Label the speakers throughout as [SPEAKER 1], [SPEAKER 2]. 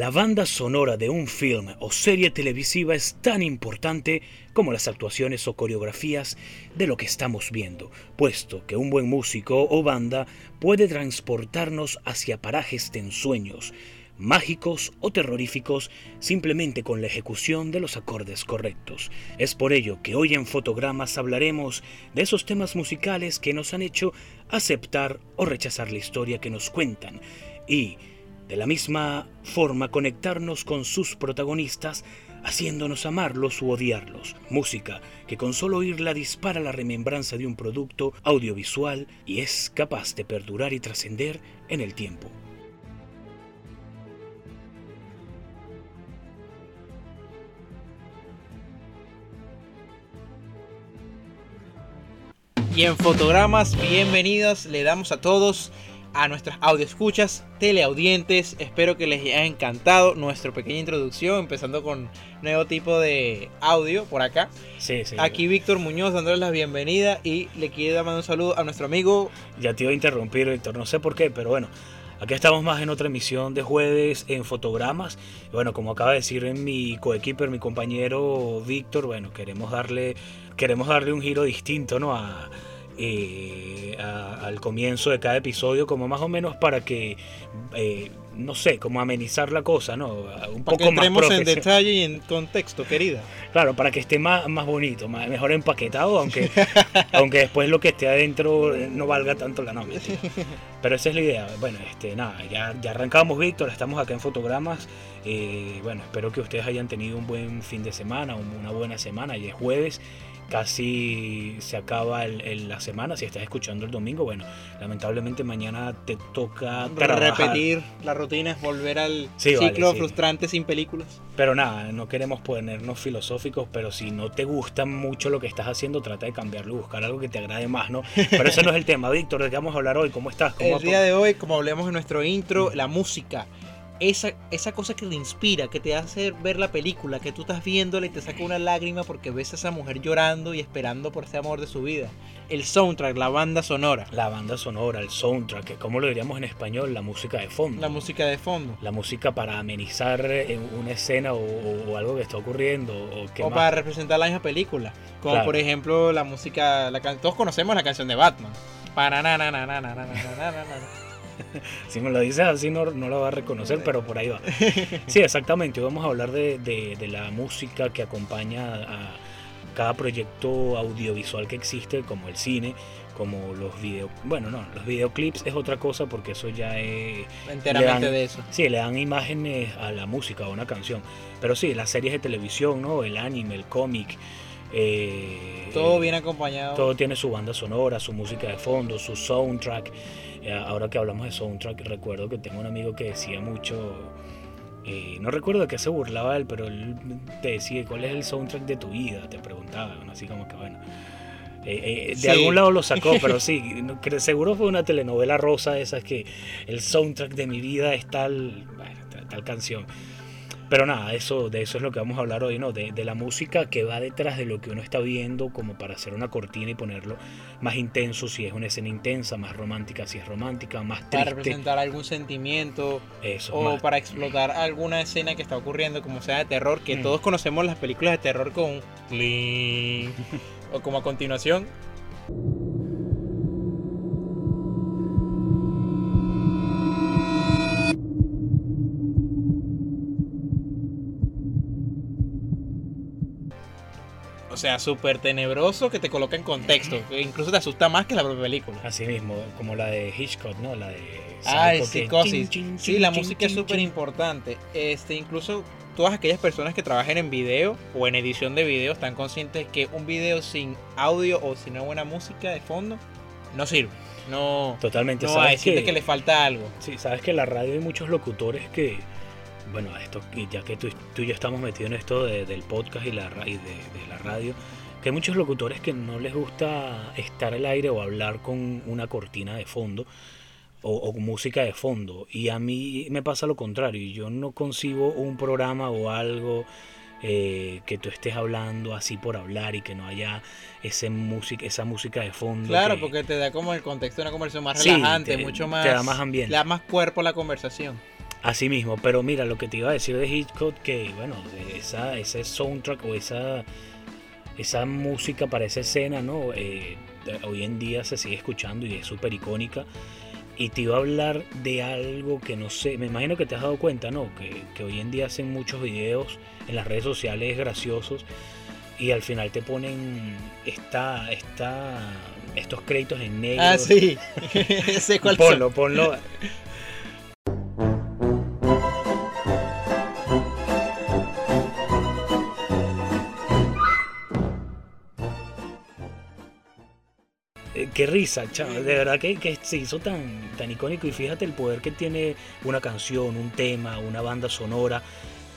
[SPEAKER 1] La banda sonora de un film o serie televisiva es tan importante como las actuaciones o coreografías de lo que estamos viendo, puesto que un buen músico o banda puede transportarnos hacia parajes de ensueños, mágicos o terroríficos simplemente con la ejecución de los acordes correctos. Es por ello que hoy en Fotogramas hablaremos de esos temas musicales que nos han hecho aceptar o rechazar la historia que nos cuentan y de la misma forma conectarnos con sus protagonistas, haciéndonos amarlos u odiarlos. Música que con solo oírla dispara la remembranza de un producto audiovisual y es capaz de perdurar y trascender en el tiempo.
[SPEAKER 2] Y en fotogramas, bienvenidos, le damos a todos a nuestras escuchas, teleaudientes. Espero que les haya encantado nuestra pequeña introducción, empezando con nuevo tipo de audio por acá.
[SPEAKER 1] Sí, sí.
[SPEAKER 2] Aquí Víctor Muñoz dándoles la bienvenida y le quiero dar un saludo a nuestro amigo.
[SPEAKER 1] Ya te iba a interrumpir, Víctor, no sé por qué, pero bueno. Aquí estamos más en otra emisión de jueves en fotogramas. Bueno, como acaba de decir en mi coequiper, mi compañero Víctor, bueno, queremos darle, queremos darle un giro distinto, ¿no? A, eh, al comienzo de cada episodio, como más o menos para que, eh, no sé, como amenizar la cosa, ¿no?
[SPEAKER 2] Un poco que entremos más en detalle y en contexto, querida.
[SPEAKER 1] Claro, para que esté más, más bonito, más, mejor empaquetado, aunque, aunque después lo que esté adentro no valga tanto la nómina. Pero esa es la idea. Bueno, este, nada, ya, ya arrancamos, Víctor, estamos acá en Fotogramas. Eh, bueno, espero que ustedes hayan tenido un buen fin de semana, una buena semana, y es jueves casi se acaba la semana. Si estás escuchando el domingo, bueno, lamentablemente mañana te toca
[SPEAKER 2] repetir la rutina, es volver al ciclo frustrante sin películas.
[SPEAKER 1] Pero nada, no queremos ponernos filosóficos, pero si no te gusta mucho lo que estás haciendo, trata de cambiarlo, buscar algo que te agrade más, ¿no? Pero ese no es el tema. Víctor, ¿de qué vamos a hablar hoy? ¿Cómo estás?
[SPEAKER 2] el día de hoy, como hablamos en nuestro intro, la música esa, esa cosa que te inspira, que te hace ver la película, que tú estás viéndola y te saca una lágrima porque ves a esa mujer llorando y esperando por ese amor de su vida. El soundtrack, la banda sonora.
[SPEAKER 1] La banda sonora, el soundtrack, ¿cómo lo diríamos en español? La música de fondo.
[SPEAKER 2] La música de fondo.
[SPEAKER 1] La música para amenizar eh, una escena o, algo que está ocurriendo.
[SPEAKER 2] O, para representar la misma película. Como por ejemplo la música, la, todos conocemos la canción de Batman. Para na na na
[SPEAKER 1] si me lo dices así no, no lo va a reconocer, pero por ahí va. Sí, exactamente. Hoy vamos a hablar de, de, la música que acompaña a cada proyecto audiovisual que existe, como el cine, como los videos. Bueno, no, los videoclips es otra cosa porque eso ya es.
[SPEAKER 2] Enteramente de eso.
[SPEAKER 1] Sí, le dan imágenes a la música, a una canción. Pero sí, las series de televisión, ¿no? El anime, el cómic.
[SPEAKER 2] Eh, todo bien acompañado.
[SPEAKER 1] Todo tiene su banda sonora, su música de fondo, su soundtrack. Eh, ahora que hablamos de soundtrack, recuerdo que tengo un amigo que decía mucho, eh, no recuerdo de qué se burlaba él, pero él te decía, ¿cuál es el soundtrack de tu vida? Te preguntaba, así como que bueno. Eh, de algún lado lo sacó, pero sí, seguro fue una telenovela rosa esa que el soundtrack de mi vida es tal, tal canción. Pero nada, eso, de eso es lo que vamos a hablar hoy, ¿no? De, la música que va detrás de lo que uno está viendo, como para hacer una cortina y ponerlo más intenso si es una escena intensa, más romántica si es romántica, más triste.
[SPEAKER 2] Para representar algún sentimiento.
[SPEAKER 1] Eso,
[SPEAKER 2] o para explotar alguna escena que está ocurriendo, como sea de terror, que mm. todos conocemos las películas de terror con. o como a continuación. Sea, súper tenebroso que te coloca en contexto. Incluso te asusta más que la propia película.
[SPEAKER 1] Así mismo, como la de Hitchcock, ¿no? La de.
[SPEAKER 2] Ah, psicosis. sí, la música es súper importante. Este, incluso todas aquellas personas que trabajen en video o en edición de video están conscientes que un video sin audio o sin una buena música de fondo no sirve. No,
[SPEAKER 1] Totalmente.
[SPEAKER 2] No hay, que, que le falta algo.
[SPEAKER 1] Sí, sabes que en la radio hay muchos locutores que bueno, esto, ya que tú, tú y yo estamos metidos en esto de- del podcast y, la, y de, de la radio, que hay muchos locutores que no les gusta estar al aire o hablar con una cortina de fondo o, o música de fondo. Y a mí me pasa lo contrario. Yo no concibo un programa o algo eh, que tú estés hablando así por hablar y que no haya ese música, esa música de fondo.
[SPEAKER 2] Claro,
[SPEAKER 1] que-
[SPEAKER 2] porque te da como el contexto de una conversación más
[SPEAKER 1] Sí,
[SPEAKER 2] relajante,
[SPEAKER 1] te-
[SPEAKER 2] mucho
[SPEAKER 1] te
[SPEAKER 2] más.
[SPEAKER 1] da más ambiente.
[SPEAKER 2] Le da más cuerpo a la conversación.
[SPEAKER 1] Así mismo, pero mira lo que te iba a decir de Hitchcock, que bueno, esa, ese soundtrack o esa, esa música para esa escena, ¿no? Eh, hoy en día se sigue escuchando y es súper icónica. Y te iba a hablar de algo que no sé, me imagino que te has dado cuenta, ¿no? Que, que hoy en día hacen muchos videos en las redes sociales graciosos y al final te ponen esta, esta, estos créditos en negro.
[SPEAKER 2] Ah, sí. sé cuál.
[SPEAKER 1] Ponlo, ponlo. Qué risa, chaval. De verdad que, que se hizo tan, tan icónico. Y fíjate el poder que tiene una canción, un tema, una banda sonora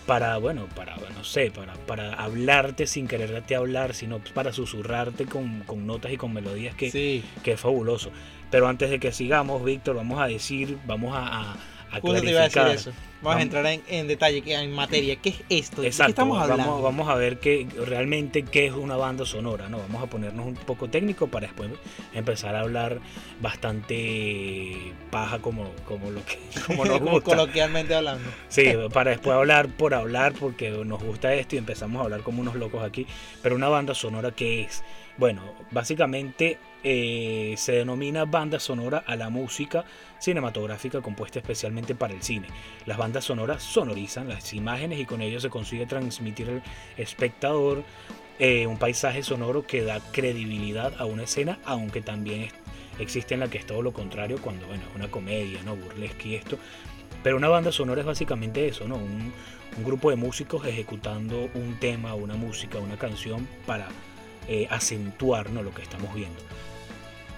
[SPEAKER 1] para, bueno, para, no sé, para, para hablarte sin quererte hablar, sino para susurrarte con, con notas y con melodías que,
[SPEAKER 2] Sí.
[SPEAKER 1] que es fabuloso. Pero antes de que sigamos, Víctor, vamos a decir, vamos a, a, a
[SPEAKER 2] Justo te iba a decir eso. Vamos,
[SPEAKER 1] Vamos-
[SPEAKER 2] a entrar en, en detalle, que- en materia. ¿Qué es esto? ¿De qué
[SPEAKER 1] Exacto,
[SPEAKER 2] estamos hablando?
[SPEAKER 1] Vamos, vamos a ver qué, realmente qué es una banda sonora, ¿no? Vamos a ponernos un poco técnico para después empezar a hablar bastante paja como, como lo que como nos gusta.
[SPEAKER 2] coloquialmente hablando.
[SPEAKER 1] Sí, para después hablar por hablar porque nos gusta esto y empezamos a hablar como unos locos aquí. Pero una banda sonora, ¿qué es? Bueno, básicamente eh, se denomina banda sonora a la música cinematográfica compuesta especialmente para el cine. Las bandas sonoras sonorizan las imágenes y con ello se consigue transmitir al espectador eh, un paisaje sonoro que da credibilidad a una escena, aunque también existe en la que es todo lo contrario cuando bueno, es una comedia, ¿no? burlesque y esto. Pero una banda sonora es básicamente eso, ¿no? Un, un grupo de músicos ejecutando un tema, una música, una canción para eh, acentuar ¿no? lo que estamos viendo.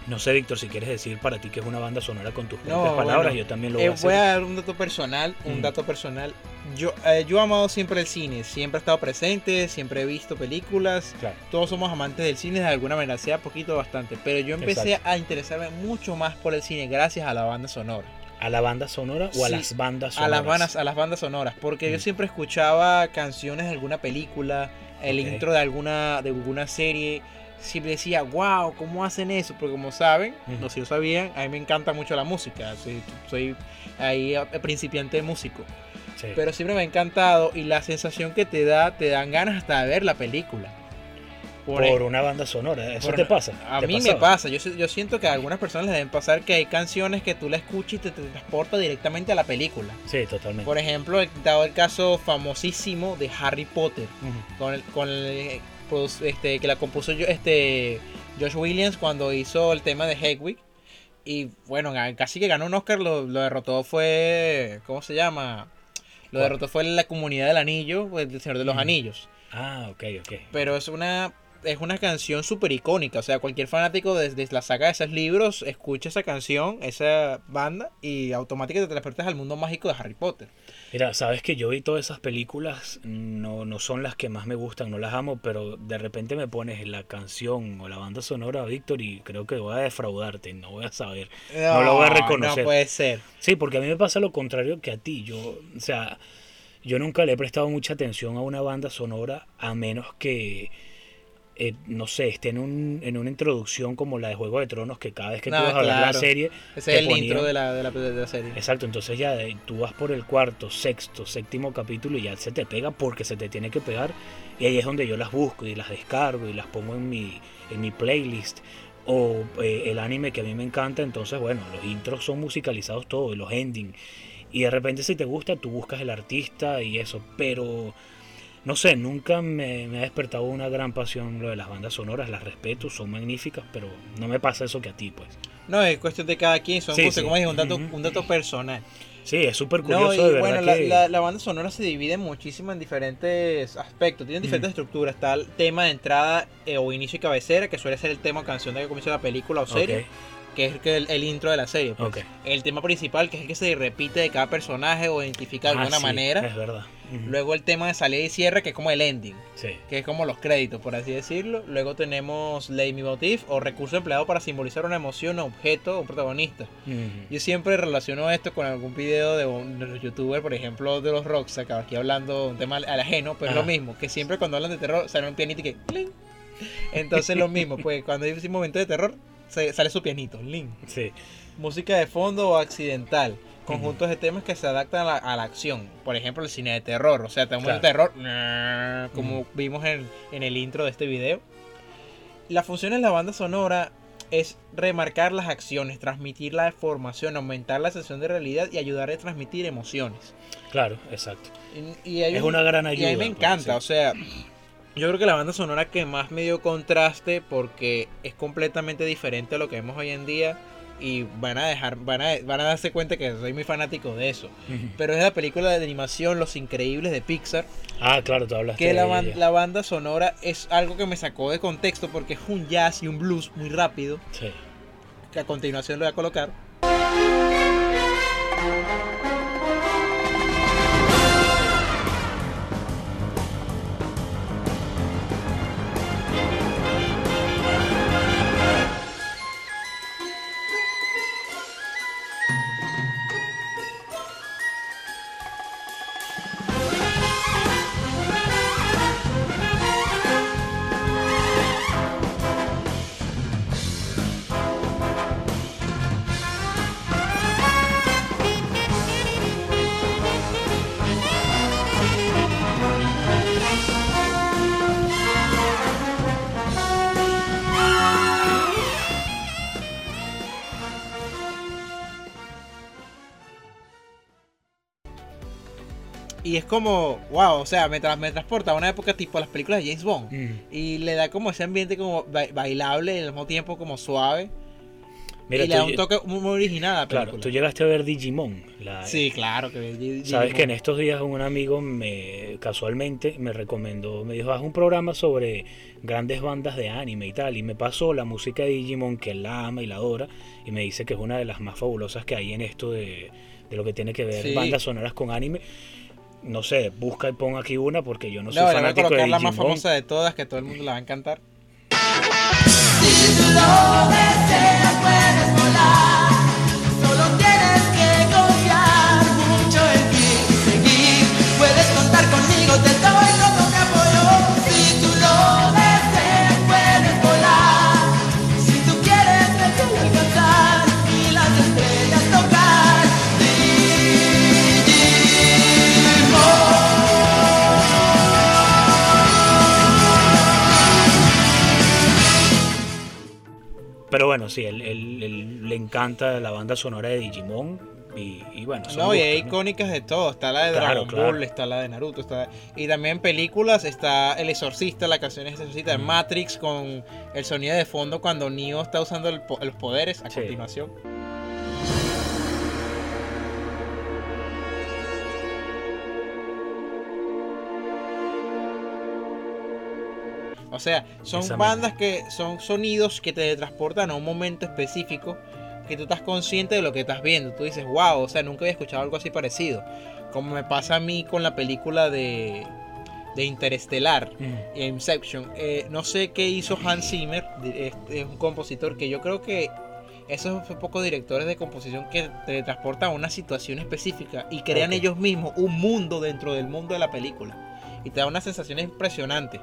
[SPEAKER 1] No sé, Víctor, si quieres decir para ti que es una banda sonora con tus propias
[SPEAKER 2] No,
[SPEAKER 1] palabras,
[SPEAKER 2] bueno,
[SPEAKER 1] yo también lo voy
[SPEAKER 2] Eh,
[SPEAKER 1] a hacer.
[SPEAKER 2] voy a dar un dato personal, un
[SPEAKER 1] Mm.
[SPEAKER 2] dato personal. Yo, eh, yo he amado siempre el cine, siempre he estado presente, siempre he visto películas.
[SPEAKER 1] Claro.
[SPEAKER 2] Todos somos amantes del cine de alguna manera, sea poquito o bastante. Pero yo empecé
[SPEAKER 1] Exacto.
[SPEAKER 2] a interesarme mucho más por el cine gracias a la banda sonora.
[SPEAKER 1] ¿A la banda sonora o a las bandas
[SPEAKER 2] A
[SPEAKER 1] sonoras?
[SPEAKER 2] las bandas, a las bandas sonoras, porque yo
[SPEAKER 1] Mm.
[SPEAKER 2] siempre escuchaba canciones de alguna película, el intro de alguna, de alguna serie. Siempre decía, wow, ¿cómo hacen eso? Porque como saben,
[SPEAKER 1] Ujú.
[SPEAKER 2] no sé si lo sabían, a mí me encanta mucho la música. Soy, soy ahí eh, principiante músico.
[SPEAKER 1] Sí.
[SPEAKER 2] Pero siempre me ha encantado y la sensación que te da, te dan ganas hasta de ver la película.
[SPEAKER 1] por,
[SPEAKER 2] Por-
[SPEAKER 1] una banda sonora, ¿eso
[SPEAKER 2] por-
[SPEAKER 1] te pasa?
[SPEAKER 2] A
[SPEAKER 1] ¿Te
[SPEAKER 2] mí me pasa, yo, yo siento que a algunas personas les deben pasar que hay canciones que tú la escuchas y te, te transporta directamente a la película.
[SPEAKER 1] Sí, totalmente.
[SPEAKER 2] Por ejemplo, he dado el caso famosísimo de Harry Potter, con el, con el, este, que la compuso yo, este, Josh Williams cuando hizo el tema de Hedwig. Y bueno, casi que ganó un Oscar, lo, lo derrotó fue, ¿cómo se llama? Lo derrotó fue la comunidad del anillo, pues, el Señor de los. Anillos.
[SPEAKER 1] Ah, ok, ok.
[SPEAKER 2] Pero es una es una canción súper icónica. O sea, cualquier fanático de, de la saga de esos libros escucha esa canción, esa banda, y automáticamente te transportas al mundo mágico de Harry Potter.
[SPEAKER 1] Mira, sabes que yo vi todas esas películas, no, no son las que más me gustan, no las amo, pero de repente me pones la canción o la banda sonora, Víctor, y creo que voy a defraudarte, no voy a saber. No lo voy a reconocer.
[SPEAKER 2] No puede ser.
[SPEAKER 1] Sí, porque a mí me pasa lo contrario que a ti. Yo, o sea, yo nunca le he prestado mucha atención a una banda sonora a menos que, eh, no sé, esté en, un, en una introducción como la de Juego de Tronos, que cada vez que
[SPEAKER 2] No,
[SPEAKER 1] tú vas a ver la serie,
[SPEAKER 2] Ese es el intro de la, de la, de la serie.
[SPEAKER 1] Exacto, entonces ya tú vas por el cuarto, sexto, séptimo capítulo y ya se te pega porque se te tiene que pegar. Y ahí es donde yo las busco y las descargo y las pongo en mi, en mi playlist. O eh, el anime que a mí me encanta, entonces bueno, los intros son musicalizados todos, los endings. Y de repente si te gusta, tú buscas el artista y eso. Pero no sé, nunca me, me ha despertado una gran pasión lo de las bandas sonoras. Las respeto, son magníficas, pero no me pasa eso que a ti, pues.
[SPEAKER 2] No, es cuestión de cada quien. Son
[SPEAKER 1] Sí,
[SPEAKER 2] como un dato, un dato personal.
[SPEAKER 1] Sí, es súper
[SPEAKER 2] No,
[SPEAKER 1] curioso
[SPEAKER 2] y
[SPEAKER 1] de verdad
[SPEAKER 2] bueno, la,
[SPEAKER 1] que-
[SPEAKER 2] la- la banda sonora se divide muchísimo en diferentes aspectos, tienen diferentes estructuras. Está el tema de entrada eh, o inicio y cabecera, que suele ser el tema o canción de que comienza la película o serie. Que es el, el intro de la serie. pues. El tema principal, que es el que se repite de cada personaje o identifica de
[SPEAKER 1] Ah,
[SPEAKER 2] alguna
[SPEAKER 1] sí,
[SPEAKER 2] manera.
[SPEAKER 1] Es verdad.
[SPEAKER 2] Luego el tema de salida y cierre, que es como el ending,
[SPEAKER 1] Sí.
[SPEAKER 2] que es como los créditos, por así decirlo. Luego tenemos leitmotiv o recurso empleado para simbolizar una emoción, objeto o protagonista.
[SPEAKER 1] Ujú.
[SPEAKER 2] Yo siempre relaciono esto con algún video de un de los youtubers, por ejemplo, de los Rockstar, que aquí hablando de un tema al ajeno, pero es lo mismo, que siempre cuando hablan de terror sale un pianito y que ¡cling! Entonces lo mismo, pues cuando hay un momento de terror sale su pianito, ¡ling!
[SPEAKER 1] Sí.
[SPEAKER 2] Música de fondo o accidental. Conjuntos de temas que se adaptan a la, a la acción. Por ejemplo, el cine de terror. O sea, tenemos el terror, como vimos en, en el intro de este video. La función en la banda sonora es remarcar las acciones, transmitir la información, aumentar la sensación de realidad y ayudar a transmitir emociones.
[SPEAKER 1] Claro, exacto.
[SPEAKER 2] Y, y
[SPEAKER 1] Es
[SPEAKER 2] un-
[SPEAKER 1] una gran
[SPEAKER 2] y
[SPEAKER 1] ayuda.
[SPEAKER 2] a mí me
[SPEAKER 1] pues,
[SPEAKER 2] encanta,
[SPEAKER 1] sí.
[SPEAKER 2] o sea, yo creo que la banda sonora que más me dio contraste porque es completamente diferente a lo que vemos hoy en día y van a dejar, van a, van a darse cuenta que soy muy fanático de eso. Pero es la película de animación Los Increíbles de Pixar,
[SPEAKER 1] Ah, claro, tú hablaste
[SPEAKER 2] que la, ban- la banda sonora es algo que me sacó de contexto porque es un jazz y un blues muy rápido,
[SPEAKER 1] Sí.
[SPEAKER 2] que a continuación lo voy a colocar. Es como, wow, o sea, me, tra- me transporta a una época tipo las películas de James Bond.
[SPEAKER 1] Ujú.
[SPEAKER 2] Y le da como ese ambiente como ba- bailable y al mismo tiempo como suave.
[SPEAKER 1] Mira,
[SPEAKER 2] y le da un toque muy, muy original a la
[SPEAKER 1] Claro, tú llegaste a ver Digimon. La,
[SPEAKER 2] Sí, claro. Que
[SPEAKER 1] Sabes que en estos días un amigo me casualmente me recomendó, me dijo, haz un programa sobre grandes bandas de anime y tal, y me pasó la música de Digimon, que él la ama y la adora, y me dice que es una de las más fabulosas que hay en esto de, de lo que tiene que ver
[SPEAKER 2] Sí.
[SPEAKER 1] bandas sonoras con anime. No sé, busca y pon aquí una porque yo no soy
[SPEAKER 2] No, le voy a
[SPEAKER 1] fanático de
[SPEAKER 2] colocar la más famosa de todas que todo el mundo la va a encantar.
[SPEAKER 1] Pero bueno, sí, él, él- él le encanta la banda sonora de Digimon, y, y bueno, son
[SPEAKER 2] No, y hay
[SPEAKER 1] gustos, ¿no?
[SPEAKER 2] icónicas de todo. Está la de
[SPEAKER 1] Claro,
[SPEAKER 2] Dragon
[SPEAKER 1] claro.
[SPEAKER 2] Ball, está la de Naruto. Está... Y también películas está El Exorcista, la canción es Exorcista
[SPEAKER 1] Mm.
[SPEAKER 2] Matrix con el sonido de fondo cuando Neo está usando el po- los poderes a
[SPEAKER 1] Sí.
[SPEAKER 2] continuación. O sea, son bandas que son sonidos que te transportan a un momento específico que tú estás consciente de lo que estás viendo. Tú dices, wow, o sea, nunca había escuchado algo así parecido. Como me pasa a mí con la película de, de Interestelar,
[SPEAKER 1] Mm.
[SPEAKER 2] Inception. Eh, no sé qué hizo Hans Zimmer, di- es, es un compositor que yo creo que esos son pocos directores de composición que te transportan a una situación específica y crean ellos mismos un mundo dentro del mundo de la película. Y te da una sensación impresionante.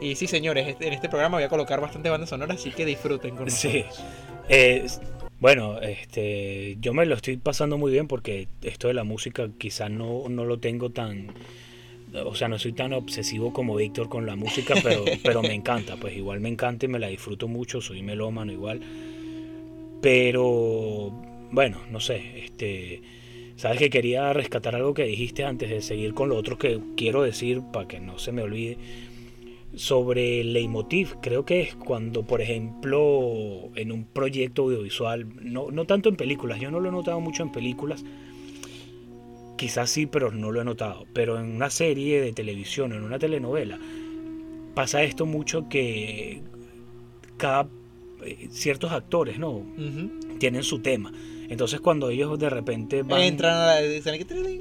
[SPEAKER 2] Y sí, señores, este- en este programa voy a colocar bastante bandas sonoras, así que disfruten con
[SPEAKER 1] Sí.
[SPEAKER 2] nosotros.
[SPEAKER 1] Eh, s- bueno, este, yo me lo estoy pasando muy bien porque esto de la música quizás no, no lo tengo tan, o sea, no soy tan obsesivo como Víctor con la música, pero, pero me encanta, pues igual me encanta y me la disfruto mucho, soy melómano igual, pero bueno, no sé, este, sabes que quería rescatar algo que dijiste antes de seguir con lo otro que quiero decir para que no se me olvide sobre el leitmotiv. Creo que es cuando, por ejemplo, en un proyecto audiovisual, no, no tanto en películas, yo no lo he notado mucho en películas, quizás sí, pero no lo he notado, pero en una serie de televisión, en una telenovela, pasa esto mucho que cada eh, ciertos actores, ¿no? Tienen su tema. Entonces cuando ellos de repente van...
[SPEAKER 2] Entran a la.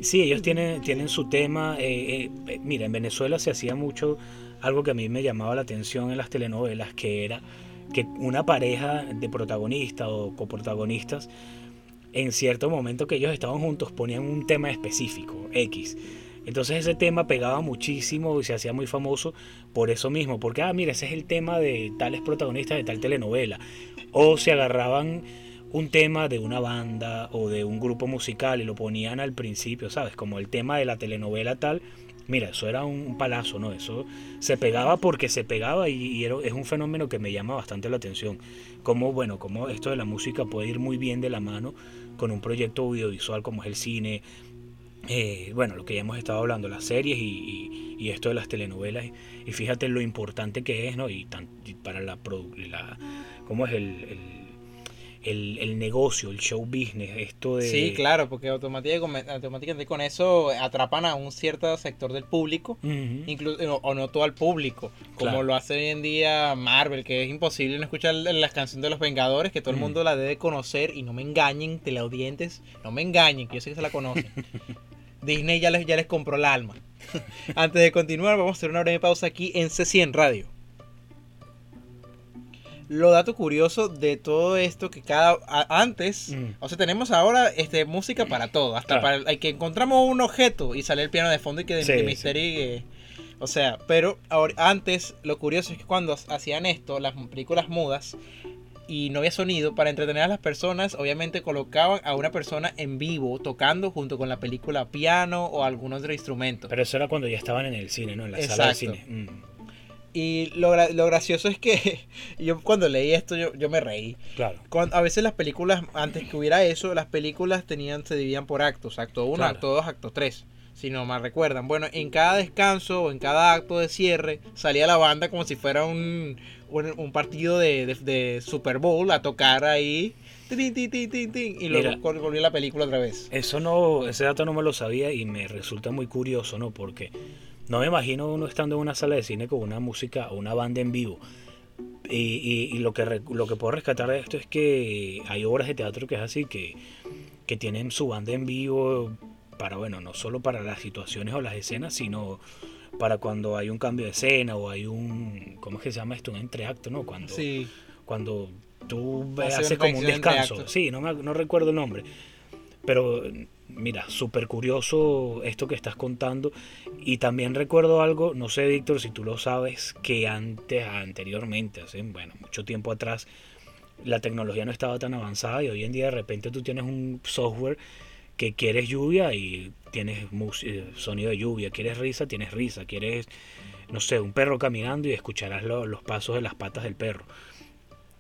[SPEAKER 1] Sí, ellos tienen, tienen su tema. eh, eh, mira, en Venezuela se hacía mucho algo que a mí me llamaba la atención en las telenovelas, que era que una pareja de protagonistas o coprotagonistas, en cierto momento que ellos estaban juntos, ponían un tema específico, X. Entonces ese tema pegaba muchísimo y se hacía muy famoso por eso mismo, porque, ah, mira, ese es el tema de tales protagonistas de tal telenovela. O se agarraban un tema de una banda o de un grupo musical y lo ponían al principio, ¿sabes? Como el tema de la telenovela tal. Mira, eso era un palazo, ¿no? Eso se pegaba porque se pegaba y, es un fenómeno que me llama bastante la atención. Como, bueno, como esto de la música puede ir muy bien de la mano con un proyecto audiovisual como es el cine, eh, bueno, lo que ya hemos estado hablando, las series y, y- esto de las telenovelas. Y, fíjate lo importante que es, ¿no? Y, para la, la... ¿Cómo es el, el- el negocio, el show business? Esto de...
[SPEAKER 2] Sí, claro, porque automáticamente, automáticamente con eso atrapan a un cierto sector del público. Incluso, no- o no todo al público, como
[SPEAKER 1] Claro.
[SPEAKER 2] lo hace hoy en día Marvel, que es imposible no escuchar las canciones de los Vengadores, que todo el mundo la debe conocer y no me engañen, teleaudientes, no me engañen, que yo sé que se la conocen. Disney ya les, ya les compró el alma. Antes de continuar, vamos a hacer una breve pausa aquí en C100 Radio. Lo dato curioso de todo esto que cada a- antes,
[SPEAKER 1] Mm.
[SPEAKER 2] o sea, tenemos ahora este música para todo, hasta
[SPEAKER 1] Claro.
[SPEAKER 2] para el que encontramos un objeto y sale el piano de fondo y que de,
[SPEAKER 1] Sí,
[SPEAKER 2] de
[SPEAKER 1] sí.
[SPEAKER 2] misterio y que- o sea, pero ahora, antes lo curioso es que cuando hacían esto, las películas mudas y no había sonido para entretener a las personas, obviamente colocaban a una persona en vivo tocando junto con la película piano o algún otro instrumento.
[SPEAKER 1] Pero eso era cuando ya estaban en el cine, ¿no? En la sala de cine. Mm,
[SPEAKER 2] Y lo, lo gracioso es que yo cuando leí esto yo, yo me reí.
[SPEAKER 1] claro.
[SPEAKER 2] Cuando- a veces las películas, antes que hubiera eso, las películas tenían, se dividían por actos, acto 1,
[SPEAKER 1] Claro.
[SPEAKER 2] acto 2, acto 3. Si no mal recuerdan. Bueno, en cada descanso o en cada acto de cierre salía la banda como si fuera un, un, un partido de, de- de Super Bowl a tocar ahí. tin, tin, tin, tin, tin, y luego
[SPEAKER 1] Mira.
[SPEAKER 2] vol- volvía la película otra vez.
[SPEAKER 1] Eso no, ese dato no me lo sabía y me resulta muy curioso, ¿no? Porque no me imagino uno estando en una sala de cine con una música o una banda en vivo. Y, y- y lo, que, lo que puedo rescatar de esto es que hay obras de teatro que es así, que, que tienen su banda en vivo para, bueno, no solo para las situaciones o las escenas, sino para cuando hay un cambio de escena o hay un, ¿cómo es que se llama esto? Un entreacto, ¿no? Cuando,
[SPEAKER 2] Sí.
[SPEAKER 1] cuando tú
[SPEAKER 2] Hace
[SPEAKER 1] haces como un descanso. Sí, no, me, no recuerdo el nombre. Pero mira, súper curioso esto que estás contando. Y también recuerdo algo, no sé Víctor si tú lo sabes, que antes, anteriormente, hace, bueno, mucho tiempo atrás, la tecnología no estaba tan avanzada y hoy en día de repente tú tienes un software que quieres lluvia y tienes eh, sonido de lluvia, quieres risa, tienes risa, quieres, no sé, un perro caminando y escucharás lo- los pasos de las patas del perro.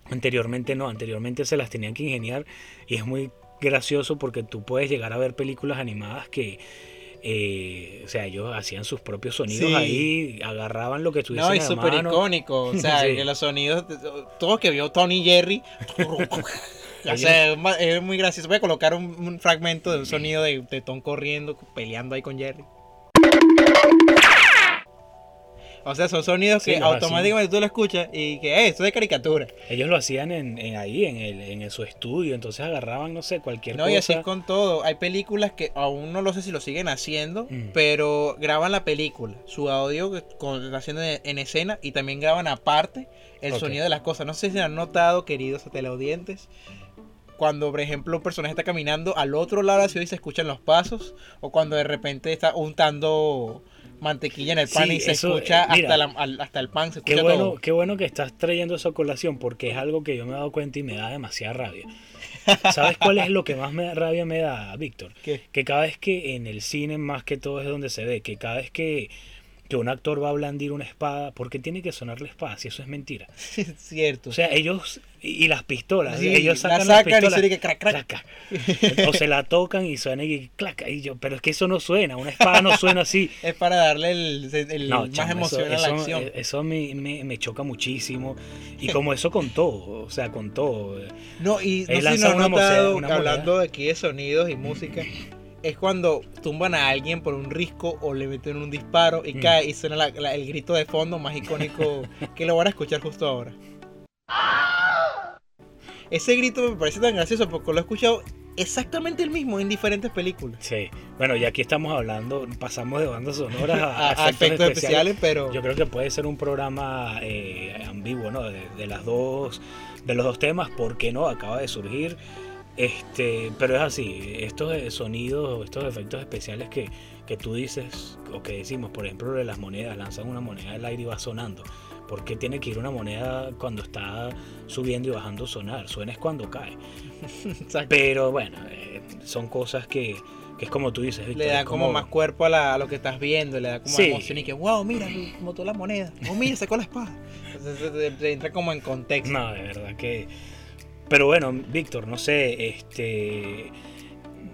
[SPEAKER 1] Anteriormente no, anteriormente se las tenían que ingeniar y es muy gracioso porque tú puedes llegar a ver películas animadas que, eh, o sea, ellos hacían sus propios sonidos
[SPEAKER 2] Sí.
[SPEAKER 1] ahí, agarraban lo que tuviesen
[SPEAKER 2] No, y súper icónico. O sea,
[SPEAKER 1] Sí.
[SPEAKER 2] que los sonidos, todo que vio Tony Jerry. o sea, es muy gracioso. Voy a colocar un, un fragmento de un sonido de, de Tom corriendo, peleando ahí con Jerry. O sea, son sonidos
[SPEAKER 1] Sí,
[SPEAKER 2] que automáticamente tú lo escuchas y que, eh, esto es de caricatura.
[SPEAKER 1] Ellos lo hacían en, en ahí, en, el, en su estudio, entonces agarraban, no sé, cualquier
[SPEAKER 2] No,
[SPEAKER 1] cosa.
[SPEAKER 2] y así es con todo. Hay películas que aún no lo sé si lo siguen haciendo,
[SPEAKER 1] Mm.
[SPEAKER 2] pero graban la película, su audio con, haciendo en, en escena y también graban aparte el sonido de las cosas. No sé si han notado, queridos teleaudientes, cuando, por ejemplo, un personaje está caminando al otro lado de la ciudad y se escuchan los pasos, o cuando de repente está untando mantequilla en el pan
[SPEAKER 1] Sí,
[SPEAKER 2] y se
[SPEAKER 1] eso,
[SPEAKER 2] escucha
[SPEAKER 1] eh, mira,
[SPEAKER 2] hasta, la- hasta el pan, se escucha
[SPEAKER 1] Qué bueno,
[SPEAKER 2] todo.
[SPEAKER 1] qué bueno que estás trayendo esa colación porque es algo que yo me he dado cuenta y me da demasiada rabia. ¿Sabes cuál es lo que más me da rabia me da, Víctor? Que cada vez que en el cine más que todo es donde se ve, que cada vez que, que un actor va a blandir una espada, ¿por qué tiene que sonar la espada? Si eso es mentira.
[SPEAKER 2] Es cierto.
[SPEAKER 1] O sea, ellos, y, y las pistolas,
[SPEAKER 2] Sí,
[SPEAKER 1] ellos
[SPEAKER 2] la
[SPEAKER 1] sacan las
[SPEAKER 2] sacan y
[SPEAKER 1] pistolas,
[SPEAKER 2] suena que crac, crac.
[SPEAKER 1] o se la tocan y suena y clac, y yo, pero es que eso no suena, una espada no suena así.
[SPEAKER 2] es para darle el, el
[SPEAKER 1] No,
[SPEAKER 2] más
[SPEAKER 1] chamo,
[SPEAKER 2] emoción
[SPEAKER 1] eso,
[SPEAKER 2] a la
[SPEAKER 1] eso-
[SPEAKER 2] acción.
[SPEAKER 1] eh, eso me, me- me choca muchísimo. Y como eso con todo, o sea, con todo. eh,
[SPEAKER 2] No, y no
[SPEAKER 1] Él
[SPEAKER 2] sé si no notado,
[SPEAKER 1] moneda.
[SPEAKER 2] hablando de aquí de sonidos y música, es cuando tumban a alguien por un risco o le meten un disparo y
[SPEAKER 1] Mm.
[SPEAKER 2] cae y suena la- la- el grito de fondo más icónico que lo van a escuchar justo ahora. ese grito me parece tan gracioso porque lo he escuchado exactamente el mismo en diferentes películas.
[SPEAKER 1] Sí, bueno, y aquí estamos hablando, pasamos de bandas sonoras a,
[SPEAKER 2] A, a efectos especiales, pero
[SPEAKER 1] Yo creo que puede ser un programa eh, ambiguo, ¿no? De, de las dos, de los dos temas, ¿por qué no? Acaba de surgir. Este, pero es así, estos sonidos, estos efectos especiales que, que tú dices, o que decimos, por ejemplo, de las monedas, lanzan una moneda al aire y va sonando. ¿Por qué tiene que ir una moneda cuando está subiendo y bajando sonar? Suena es cuando cae.
[SPEAKER 2] exacto,
[SPEAKER 1] Pero bueno, eh, son cosas que, que es como tú dices, Víctor,
[SPEAKER 2] le da
[SPEAKER 1] es
[SPEAKER 2] como, más cuerpo a, la- a lo que estás viendo, le da como
[SPEAKER 1] Sí.
[SPEAKER 2] emoción y que, wow, mira, como toda la moneda, oh, mira, sacó la espada. Entonces te, te entra como en contexto.
[SPEAKER 1] No, de verdad que. Pero bueno, Víctor, no sé, este.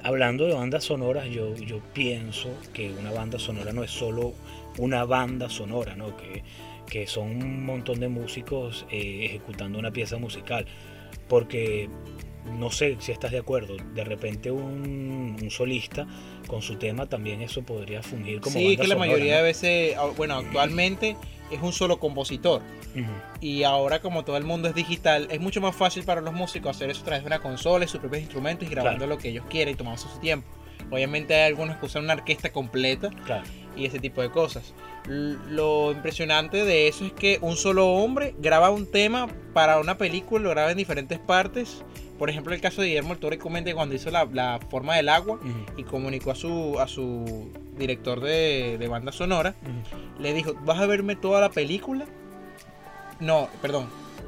[SPEAKER 1] Hablando de bandas sonoras, yo, yo pienso que una banda sonora no es solo una banda sonora, ¿no? Que, que son un montón de músicos eh, ejecutando una pieza musical. Porque no sé si estás de acuerdo, de repente un, un solista con su tema también eso podría fungir como
[SPEAKER 2] sí,
[SPEAKER 1] banda
[SPEAKER 2] que la
[SPEAKER 1] sonora,
[SPEAKER 2] mayoría
[SPEAKER 1] ¿no?
[SPEAKER 2] de veces, ah, bueno, actualmente es un solo compositor. Y ahora como todo el mundo es digital, es mucho más fácil para los músicos hacer eso a través de una consola y sus propios instrumentos y grabando
[SPEAKER 1] Claro.
[SPEAKER 2] lo que ellos quieren y tomándose su tiempo. Obviamente hay algunos que usan una orquesta completa
[SPEAKER 1] Claro,
[SPEAKER 2] y ese tipo de cosas. Lo impresionante de eso es que un solo hombre graba un tema para una película, lo graba en diferentes partes. Por ejemplo, el caso de Guillermo del Toro comenta cuando hizo la, la forma del agua y comunicó a su, a su director de, de banda sonora, le dijo, ¿vas a verme toda la película? No, perdón,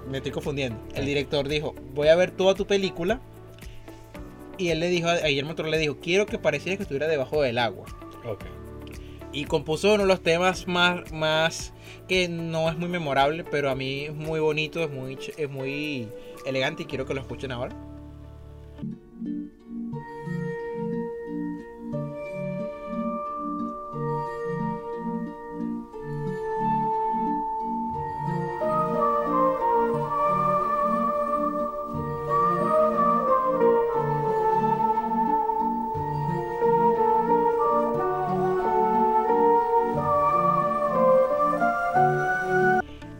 [SPEAKER 2] me estoy confundiendo. El director dijo, voy a ver toda tu película. Y él le dijo, a Guillermo Toro le dijo, quiero que pareciera que estuviera debajo del agua
[SPEAKER 1] Ok.
[SPEAKER 2] y compuso uno de los temas más, más que no es muy memorable, pero a mí es muy bonito, es muy, es muy elegante y quiero que lo escuchen ahora.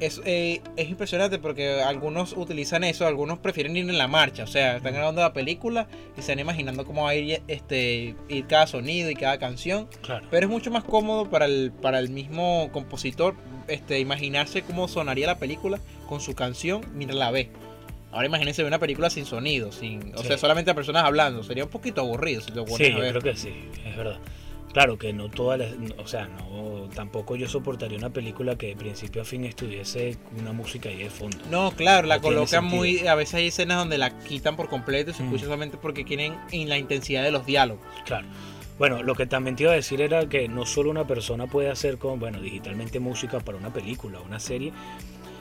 [SPEAKER 2] Es, eh, es impresionante porque algunos utilizan eso, algunos prefieren ir en la marcha, o sea, están grabando la película y se están imaginando cómo va a ir, este, ir cada sonido y cada canción,
[SPEAKER 1] Claro.
[SPEAKER 2] pero es mucho más cómodo para el, para el mismo compositor este, imaginarse cómo sonaría la película con su canción mientras la ve. Ahora imagínense ver una película sin sonido, sin, o
[SPEAKER 1] Sí.
[SPEAKER 2] sea, solamente a personas hablando, sería un poquito aburrido si lo pones
[SPEAKER 1] Sí,
[SPEAKER 2] a
[SPEAKER 1] yo
[SPEAKER 2] ver.
[SPEAKER 1] creo que sí, es verdad. Claro que no todas las, o sea, no, tampoco yo soportaría una película que de principio a fin estuviese una música ahí de fondo.
[SPEAKER 2] No, claro, la
[SPEAKER 1] No
[SPEAKER 2] colocan muy. A veces hay escenas donde la quitan por completo y se
[SPEAKER 1] Mm.
[SPEAKER 2] escucha solamente porque quieren en la intensidad de los diálogos.
[SPEAKER 1] Claro. Bueno, lo que también te iba a decir era que no solo una persona puede hacer con, bueno, digitalmente música para una película o una serie,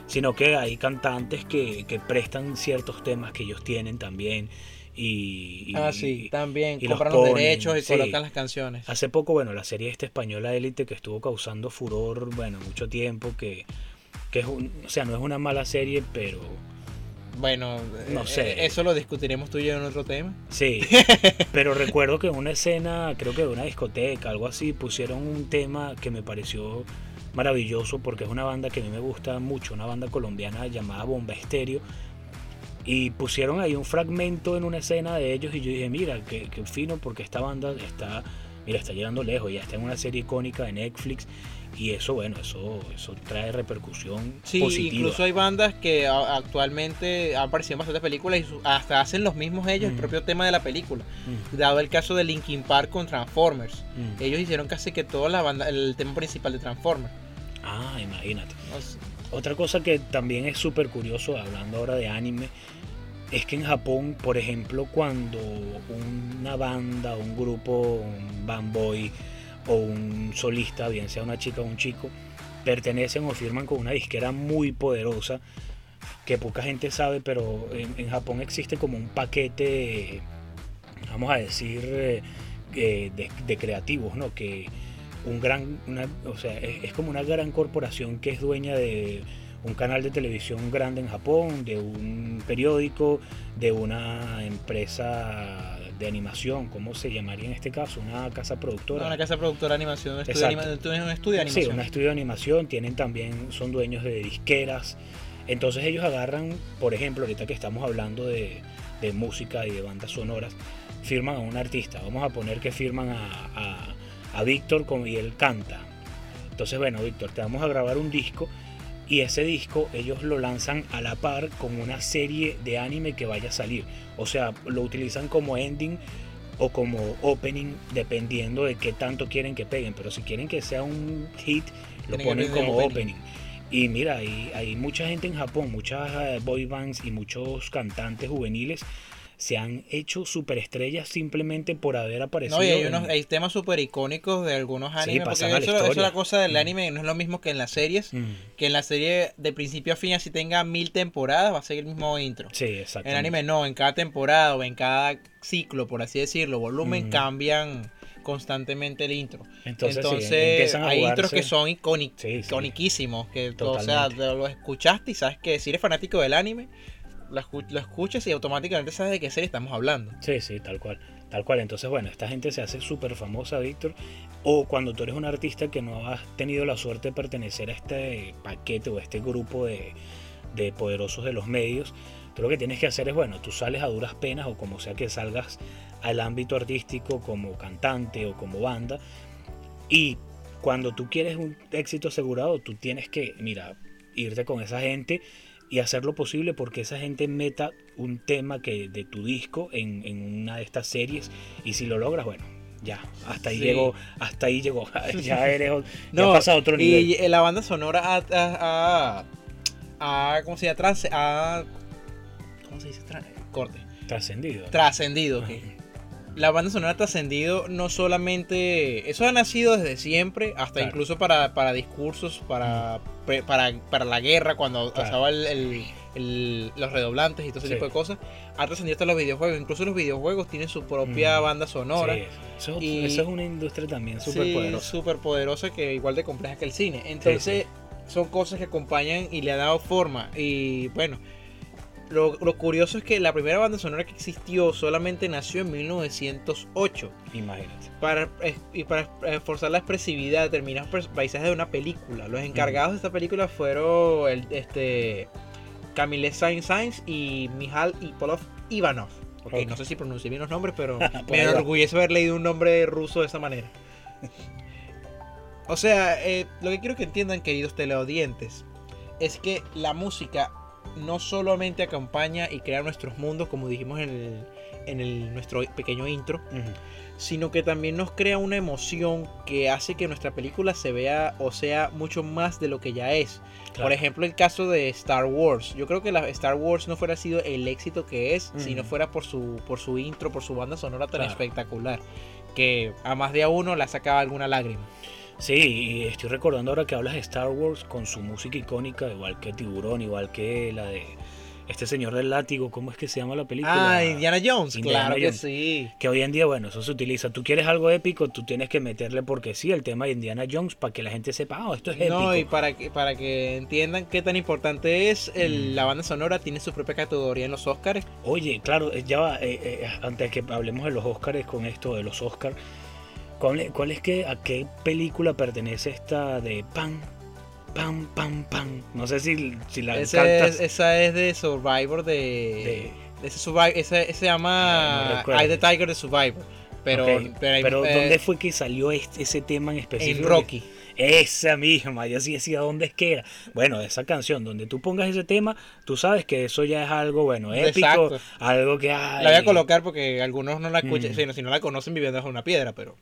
[SPEAKER 1] sino que hay cantantes que, que prestan ciertos temas que ellos tienen también y... y-
[SPEAKER 2] ah, sí, también.
[SPEAKER 1] y
[SPEAKER 2] compran los,
[SPEAKER 1] ponen,
[SPEAKER 2] derechos y
[SPEAKER 1] sí.
[SPEAKER 2] colocan las canciones.
[SPEAKER 1] Hace poco, bueno, la serie esta española Élite que estuvo causando furor, bueno, mucho tiempo, que, que es un, o sea, no es una mala serie, pero
[SPEAKER 2] Bueno,
[SPEAKER 1] No
[SPEAKER 2] eh,
[SPEAKER 1] sé.
[SPEAKER 2] eso lo discutiremos tú y yo en otro tema.
[SPEAKER 1] sí. pero recuerdo que en una escena, creo que de una discoteca, algo así, pusieron un tema que me pareció maravilloso porque es una banda que a mí me gusta mucho, una banda colombiana llamada Bomba Estéreo. Y pusieron ahí un fragmento en una escena de ellos y yo dije, mira, qué, qué fino porque esta banda está, mira, está llegando lejos, ya está en una serie icónica de Netflix y eso, bueno, eso, eso trae repercusión
[SPEAKER 2] Sí,
[SPEAKER 1] positiva.
[SPEAKER 2] incluso hay bandas que actualmente han aparecido en bastantes películas y hasta hacen los mismos ellos el
[SPEAKER 1] Mm.
[SPEAKER 2] propio tema de la película.
[SPEAKER 1] Mm,
[SPEAKER 2] Dado el caso de Linkin Park con Transformers.
[SPEAKER 1] mm.
[SPEAKER 2] Ellos hicieron casi que toda la banda, el tema principal de Transformers.
[SPEAKER 1] Ah, imagínate.
[SPEAKER 2] No sé.
[SPEAKER 1] Otra cosa que también es súper curioso, hablando ahora de anime, es que en Japón, por ejemplo, cuando una banda, un grupo, un bandboy o un solista, bien sea una chica o un chico, pertenecen o firman con una disquera muy poderosa, que poca gente sabe, pero en, Japón existe como un paquete, vamos a decir, eh, eh, de, de creativos, ¿no? Que un gran, una, o sea, es, es como una gran corporación que es dueña de un canal de televisión grande en Japón, de un periódico, de una empresa de animación, ¿cómo se llamaría en este caso? Una casa productora.
[SPEAKER 2] Una casa productora de animación, un estudio anima- un estudio de
[SPEAKER 1] Sí,
[SPEAKER 2] animación.
[SPEAKER 1] un estudio de animación, tienen también, son dueños de disqueras. Entonces ellos agarran, por ejemplo, ahorita que estamos hablando de, de música y de bandas sonoras, firman a un artista. Vamos a poner que firman a, a, a Víctor con- y él canta. Entonces, bueno, Víctor, te vamos a grabar un disco y ese disco ellos lo lanzan a la par con una serie de anime que vaya a salir. O sea, lo utilizan como ending o como opening dependiendo de qué tanto quieren que peguen. Pero si quieren que sea un hit, lo ponen como
[SPEAKER 2] opening.
[SPEAKER 1] opening. Y mira, hay, hay mucha gente en Japón, muchas eh, boy bands y muchos cantantes juveniles se han hecho superestrellas simplemente por haber aparecido.
[SPEAKER 2] No, y hay,
[SPEAKER 1] en-
[SPEAKER 2] unos, hay temas súper icónicos de algunos animes. porque
[SPEAKER 1] a la
[SPEAKER 2] eso, eso es la cosa del
[SPEAKER 1] Mm.
[SPEAKER 2] anime, no es lo mismo que en las series.
[SPEAKER 1] Mm,
[SPEAKER 2] Que en la serie de principio a fin, así tenga mil temporadas, va a seguir el mismo intro.
[SPEAKER 1] Sí,
[SPEAKER 2] En
[SPEAKER 1] exactamente.
[SPEAKER 2] anime no, en cada temporada o en cada ciclo, por así decirlo, volumen,
[SPEAKER 1] Ujú.
[SPEAKER 2] cambian constantemente el intro.
[SPEAKER 1] Entonces, sí,
[SPEAKER 2] Entonces, hay intros que son icónic-
[SPEAKER 1] Sí, sí.
[SPEAKER 2] iconiquísimos, que o sea,
[SPEAKER 1] Totalmente.
[SPEAKER 2] lo lo escuchaste y sabes que si eres fanático del anime, escu- lo escuchas y automáticamente sabes de qué serie estamos hablando.
[SPEAKER 1] Sí, sí, tal cual. Tal cual. Entonces, bueno, esta gente se hace súper famosa, Víctor. O cuando tú eres un artista que no has tenido la suerte de pertenecer a este paquete o a este grupo de, de poderosos de los medios, tú lo que tienes que hacer es, bueno, tú sales a duras penas o como sea que salgas al ámbito artístico como cantante o como banda. Y cuando tú quieres un éxito asegurado, tú tienes que, mira, irte con esa gente y hacer lo posible porque esa gente meta un tema que de tu disco en, en una de estas series y si lo logras, bueno, ya, hasta ahí
[SPEAKER 2] Sí.
[SPEAKER 1] llegó, hasta ahí llegó, ya eres, ya
[SPEAKER 2] No,
[SPEAKER 1] pasa a otro nivel.
[SPEAKER 2] Y eh, la banda sonora ha, ha, ha- ha- ¿cómo se llama? Trans- ¿Cómo se dice? Corte.
[SPEAKER 1] Trascendido.
[SPEAKER 2] Trascendido. La banda sonora ha trascendido no solamente... Eso ha nacido desde siempre, hasta
[SPEAKER 1] Claro.
[SPEAKER 2] incluso para, para discursos, para, pre- para, para la guerra, cuando
[SPEAKER 1] Claro.
[SPEAKER 2] estaba el, el- el- los redoblantes y todo ese
[SPEAKER 1] Sí.
[SPEAKER 2] tipo de cosas. Ha trascendido hasta los videojuegos. Incluso los videojuegos tienen su propia
[SPEAKER 1] Mm.
[SPEAKER 2] banda sonora.
[SPEAKER 1] Sí, eso,
[SPEAKER 2] Y-
[SPEAKER 1] eso es una industria también súper
[SPEAKER 2] Sí,
[SPEAKER 1] poderosa.
[SPEAKER 2] súper poderosa que igual de compleja que el cine. Entonces, son cosas que acompañan y le han dado forma. Y bueno, lo, lo curioso es que la primera banda sonora que existió solamente nació en 1908.
[SPEAKER 1] Imagínate.
[SPEAKER 2] Para, y para eh, forzar la expresividad de determinados paisajes de una película. Los encargados de esta película fueron el, este, Camille Saint-Saëns y Mijal Ipolov Ivanov. Ok,
[SPEAKER 1] Ok.
[SPEAKER 2] no sé si pronuncié bien los nombres, pero me enorgullece haber leído un nombre ruso de esa manera. O sea, eh, lo que quiero que entiendan, queridos teleaudientes, es que la música no solamente acompaña y crea nuestros mundos, como dijimos en, el, en el- nuestro pequeño intro, sino que también nos crea una emoción que hace que nuestra película se vea o sea mucho más de lo que ya es.
[SPEAKER 1] Claro.
[SPEAKER 2] Por ejemplo, el caso de Star Wars. Yo creo que la Star Wars no fuera sido el éxito que es si no fuera por su, por su intro, por su banda sonora tan
[SPEAKER 1] Claro.
[SPEAKER 2] espectacular. Que a más de a uno le ha sacado alguna lágrima.
[SPEAKER 1] Sí, y estoy recordando ahora que hablas de Star Wars con su música icónica, igual que Tiburón, igual que la de este señor del látigo, ¿cómo es que se llama la película?
[SPEAKER 2] Ah, Indiana Jones,
[SPEAKER 1] Indiana
[SPEAKER 2] claro que sí.
[SPEAKER 1] Que hoy en día, bueno, eso se utiliza. Tú quieres algo épico, tú tienes que meterle porque sí el tema de Indiana Jones para que la gente sepa, oh, esto es épico.
[SPEAKER 2] No, y para que, para que entiendan qué tan importante es, el-
[SPEAKER 1] Mm.
[SPEAKER 2] la banda sonora tiene su propia categoría en los Oscars.
[SPEAKER 1] Oye, claro, eh, ya va, eh, eh, antes que hablemos de los Oscars con esto de los Oscars, ¿cuál, es- cuál es que a qué película pertenece esta de Pam, Pam, Pam, Pam? No sé si, si la
[SPEAKER 2] Ese
[SPEAKER 1] cantas.
[SPEAKER 2] es- esa es de Survivor de.
[SPEAKER 1] de-
[SPEAKER 2] de ese, Survi- ese, ese se
[SPEAKER 1] No
[SPEAKER 2] llama
[SPEAKER 1] recuerdo.
[SPEAKER 2] Eye the Tiger de Survivor. Pero, pero eh,
[SPEAKER 1] ¿dónde fue que salió este- ese tema en específico?
[SPEAKER 2] En Rocky.
[SPEAKER 1] Esa misma, yo sí decía dónde es que era. Bueno, esa canción, donde tú pongas ese tema, tú sabes que eso ya es algo, bueno, épico,
[SPEAKER 2] Exacto.
[SPEAKER 1] algo que hay.
[SPEAKER 2] La voy a colocar porque algunos no la escuchan.
[SPEAKER 1] Mm.
[SPEAKER 2] sino si no la conocen viviendo bajo una piedra, pero.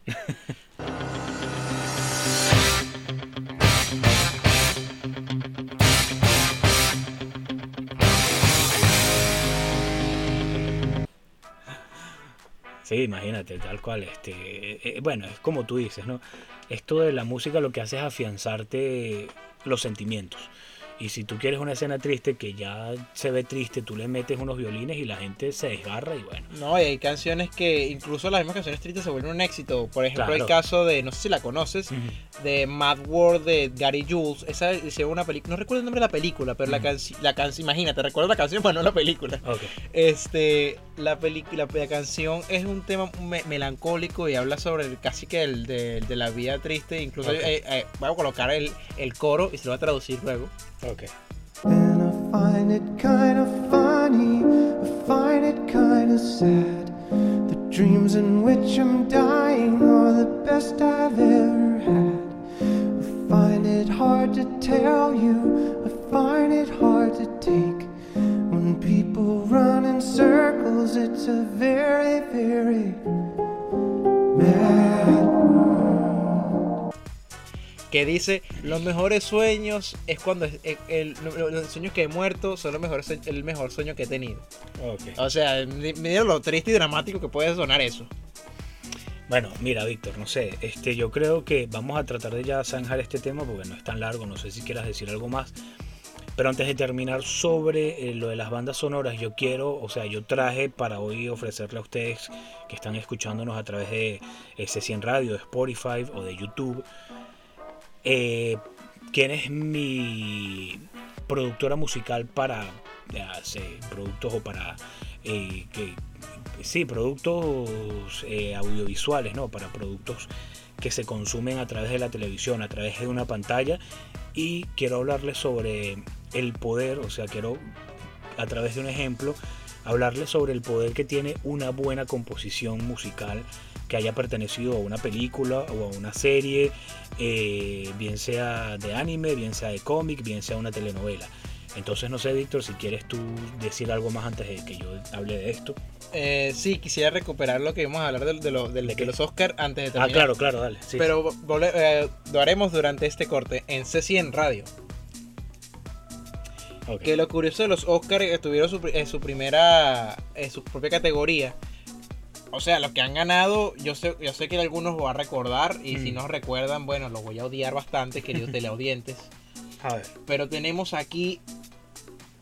[SPEAKER 1] Sí, imagínate, tal cual. Este, eh, bueno, es como tú dices, ¿no? Esto de la música lo que hace es afianzarte los sentimientos. Y si tú quieres una escena triste que ya se ve triste, tú le metes unos violines y la gente se desgarra y bueno.
[SPEAKER 2] No, y hay canciones que incluso las mismas canciones tristes se vuelven un éxito. Por ejemplo,
[SPEAKER 1] Claro.
[SPEAKER 2] el caso de, no sé si la conoces, de Mad World de Gary Jules. Esa hicieron una película, no recuerdo el nombre de la película, pero la canción, la canción, imagínate, recuerdo la canción, pero no la película. Este, la película, la canción es un tema me- melancólico y habla sobre el, casi que el de, de la vida triste. Incluso
[SPEAKER 1] Ok.
[SPEAKER 2] eh, eh, voy a colocar el, el coro y se lo voy a traducir luego.
[SPEAKER 1] Ok.
[SPEAKER 3] Been a find it kind of funny, I find it kind of sad. The dreams in which I'm dying are the best I've ever had. I find it hard to tell you, I find it hard to take. When people run in circles, it's a very, very mad.
[SPEAKER 2] Que dice, los mejores sueños es cuando es- el- el- los sueños que he muerto son los mejores, el mejor sueño que he tenido.
[SPEAKER 1] Ok.
[SPEAKER 2] O sea, mi- mira lo triste y dramático que puede sonar eso.
[SPEAKER 1] Bueno, mira, Víctor, no sé, este, yo creo que vamos a tratar de ya zanjar este tema porque no es tan largo, no sé si quieras decir algo más. Pero antes de terminar sobre eh, lo de las bandas sonoras, yo quiero, o sea, yo traje para hoy ofrecerle a ustedes que están escuchándonos a través de S100 Radio, de Spotify o de YouTube, eh, quién es mi productora musical para hacer productos o para eh, que, sí, productos eh, audiovisuales, ¿no? Para productos que se consumen a través de la televisión, a través de una pantalla. Y quiero hablarles sobre el poder, o sea, quiero a través de un ejemplo hablarles sobre el poder que tiene una buena composición musical que haya pertenecido a una película o a una serie, eh, bien sea de anime, bien sea de cómic, bien sea una telenovela. Entonces no sé, Víctor, si quieres tú decir algo más antes de que yo hable de esto.
[SPEAKER 2] Eh, sí, quisiera recuperar lo que íbamos a hablar de, de lo-
[SPEAKER 1] ¿De
[SPEAKER 2] los Oscar antes de
[SPEAKER 1] Ah,
[SPEAKER 2] terminar.
[SPEAKER 1] claro, claro, dale. sí.
[SPEAKER 2] Pero vole- eh, lo haremos durante este corte en C100 Radio. Que lo curioso de los Oscars tuvieron su, en su primera, en su propia categoría. O sea, los que han ganado, yo sé, yo sé que algunos lo va a recordar y si
[SPEAKER 1] Mm.
[SPEAKER 2] no recuerdan, bueno, los voy a odiar bastante, queridos teleaudientes.
[SPEAKER 1] A ver.
[SPEAKER 2] Pero tenemos aquí,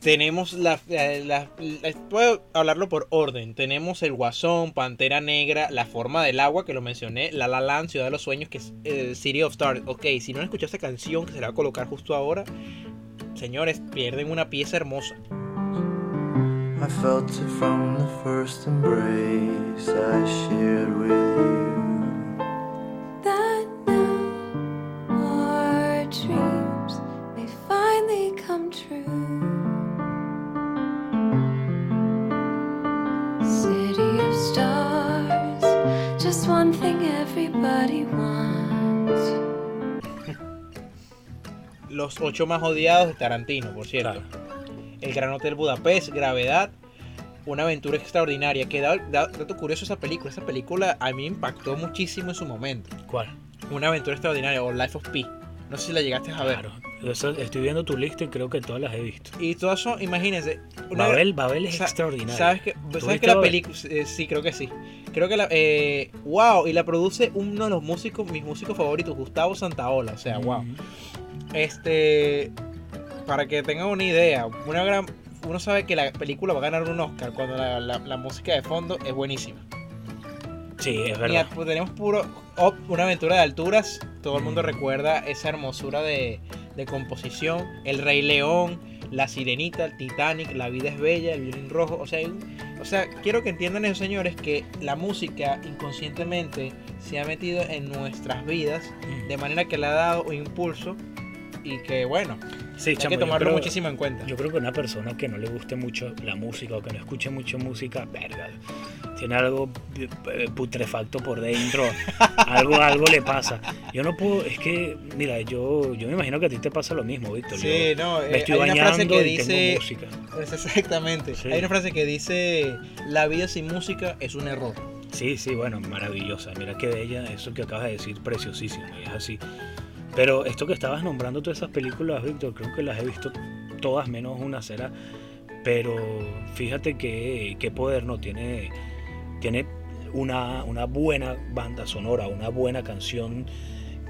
[SPEAKER 2] tenemos la, la- la- la- puedo hablarlo por orden. Tenemos el Guasón, Pantera Negra, La Forma del Agua, que lo mencioné, La La Land, Ciudad de los Sueños, que es eh, City of Stars. Ok, si no han escuchado esta canción que se la va a colocar justo ahora, señores, pierden una pieza hermosa.
[SPEAKER 3] I felt it from the first embrace I shared with you.
[SPEAKER 4] that now our dreams may finally come true. City of stars, just one thing everybody wants.
[SPEAKER 2] Los ocho más odiados de Tarantino, por cierto.
[SPEAKER 1] Claro.
[SPEAKER 2] El Gran Hotel Budapest, Gravedad, una aventura extraordinaria. Que da, da- dato curioso esa película. Esa película a mí me impactó muchísimo en su momento.
[SPEAKER 1] ¿Cuál?
[SPEAKER 2] Una aventura extraordinaria o Life of Pi. No sé si la llegaste a ver.
[SPEAKER 1] Claro. Estoy viendo tu lista y creo que todas las he visto.
[SPEAKER 2] Y todas son, imagínense. una-
[SPEAKER 1] Babel, Babel es
[SPEAKER 2] sa-
[SPEAKER 1] extraordinario.
[SPEAKER 2] ¿Sabes que,
[SPEAKER 1] ¿Tú
[SPEAKER 2] ¿sabes que la película? eh, sí, creo que sí. Creo que la. Eh, wow, y la produce uno de los músicos, mis músicos favoritos, Gustavo Santaola. O sea, wow. Este. Para que tengan una idea, una gran. Uno sabe que la película va a ganar un Oscar cuando la, la- la música de fondo es buenísima.
[SPEAKER 1] Sí, es verdad.
[SPEAKER 2] pues tenemos puro una aventura de alturas. Todo el mundo
[SPEAKER 1] Mm.
[SPEAKER 2] recuerda esa hermosura de, de composición. El Rey León, La Sirenita, el Titanic, La Vida es Bella, El Violín Rojo. O sea, hay o sea, quiero que entiendan esos señores que la música inconscientemente se ha metido en nuestras vidas
[SPEAKER 1] Mm.
[SPEAKER 2] de manera que le ha dado un impulso y que bueno,
[SPEAKER 1] Sí,
[SPEAKER 2] hay
[SPEAKER 1] chamo,
[SPEAKER 2] que tomarlo
[SPEAKER 1] creo-
[SPEAKER 2] muchísimo en cuenta.
[SPEAKER 1] Yo creo que una persona que no le guste mucho la música o que no escuche mucho música, verga, tiene algo eh, putrefacto por dentro, algo, algo le pasa. Yo no puedo, es que, mira, yo, yo me imagino que a ti te pasa lo mismo, Víctor.
[SPEAKER 2] Sí,
[SPEAKER 1] Yo
[SPEAKER 2] no,
[SPEAKER 1] me
[SPEAKER 2] eh,
[SPEAKER 1] estoy
[SPEAKER 2] hay una frase
[SPEAKER 1] bañando
[SPEAKER 2] que
[SPEAKER 1] y
[SPEAKER 2] dice
[SPEAKER 1] tengo música.
[SPEAKER 2] Es Exactamente.
[SPEAKER 1] Sí.
[SPEAKER 2] Hay una frase que dice, la vida sin música es un error.
[SPEAKER 1] Sí, sí, bueno, maravillosa. Mira qué bella, eso que acabas de decir, preciosísimo, es así. Pero esto que estabas nombrando, todas esas películas, Víctor, creo que las he visto todas menos una será. Pero fíjate que, qué poder no tiene, tiene una, una buena banda sonora, una buena canción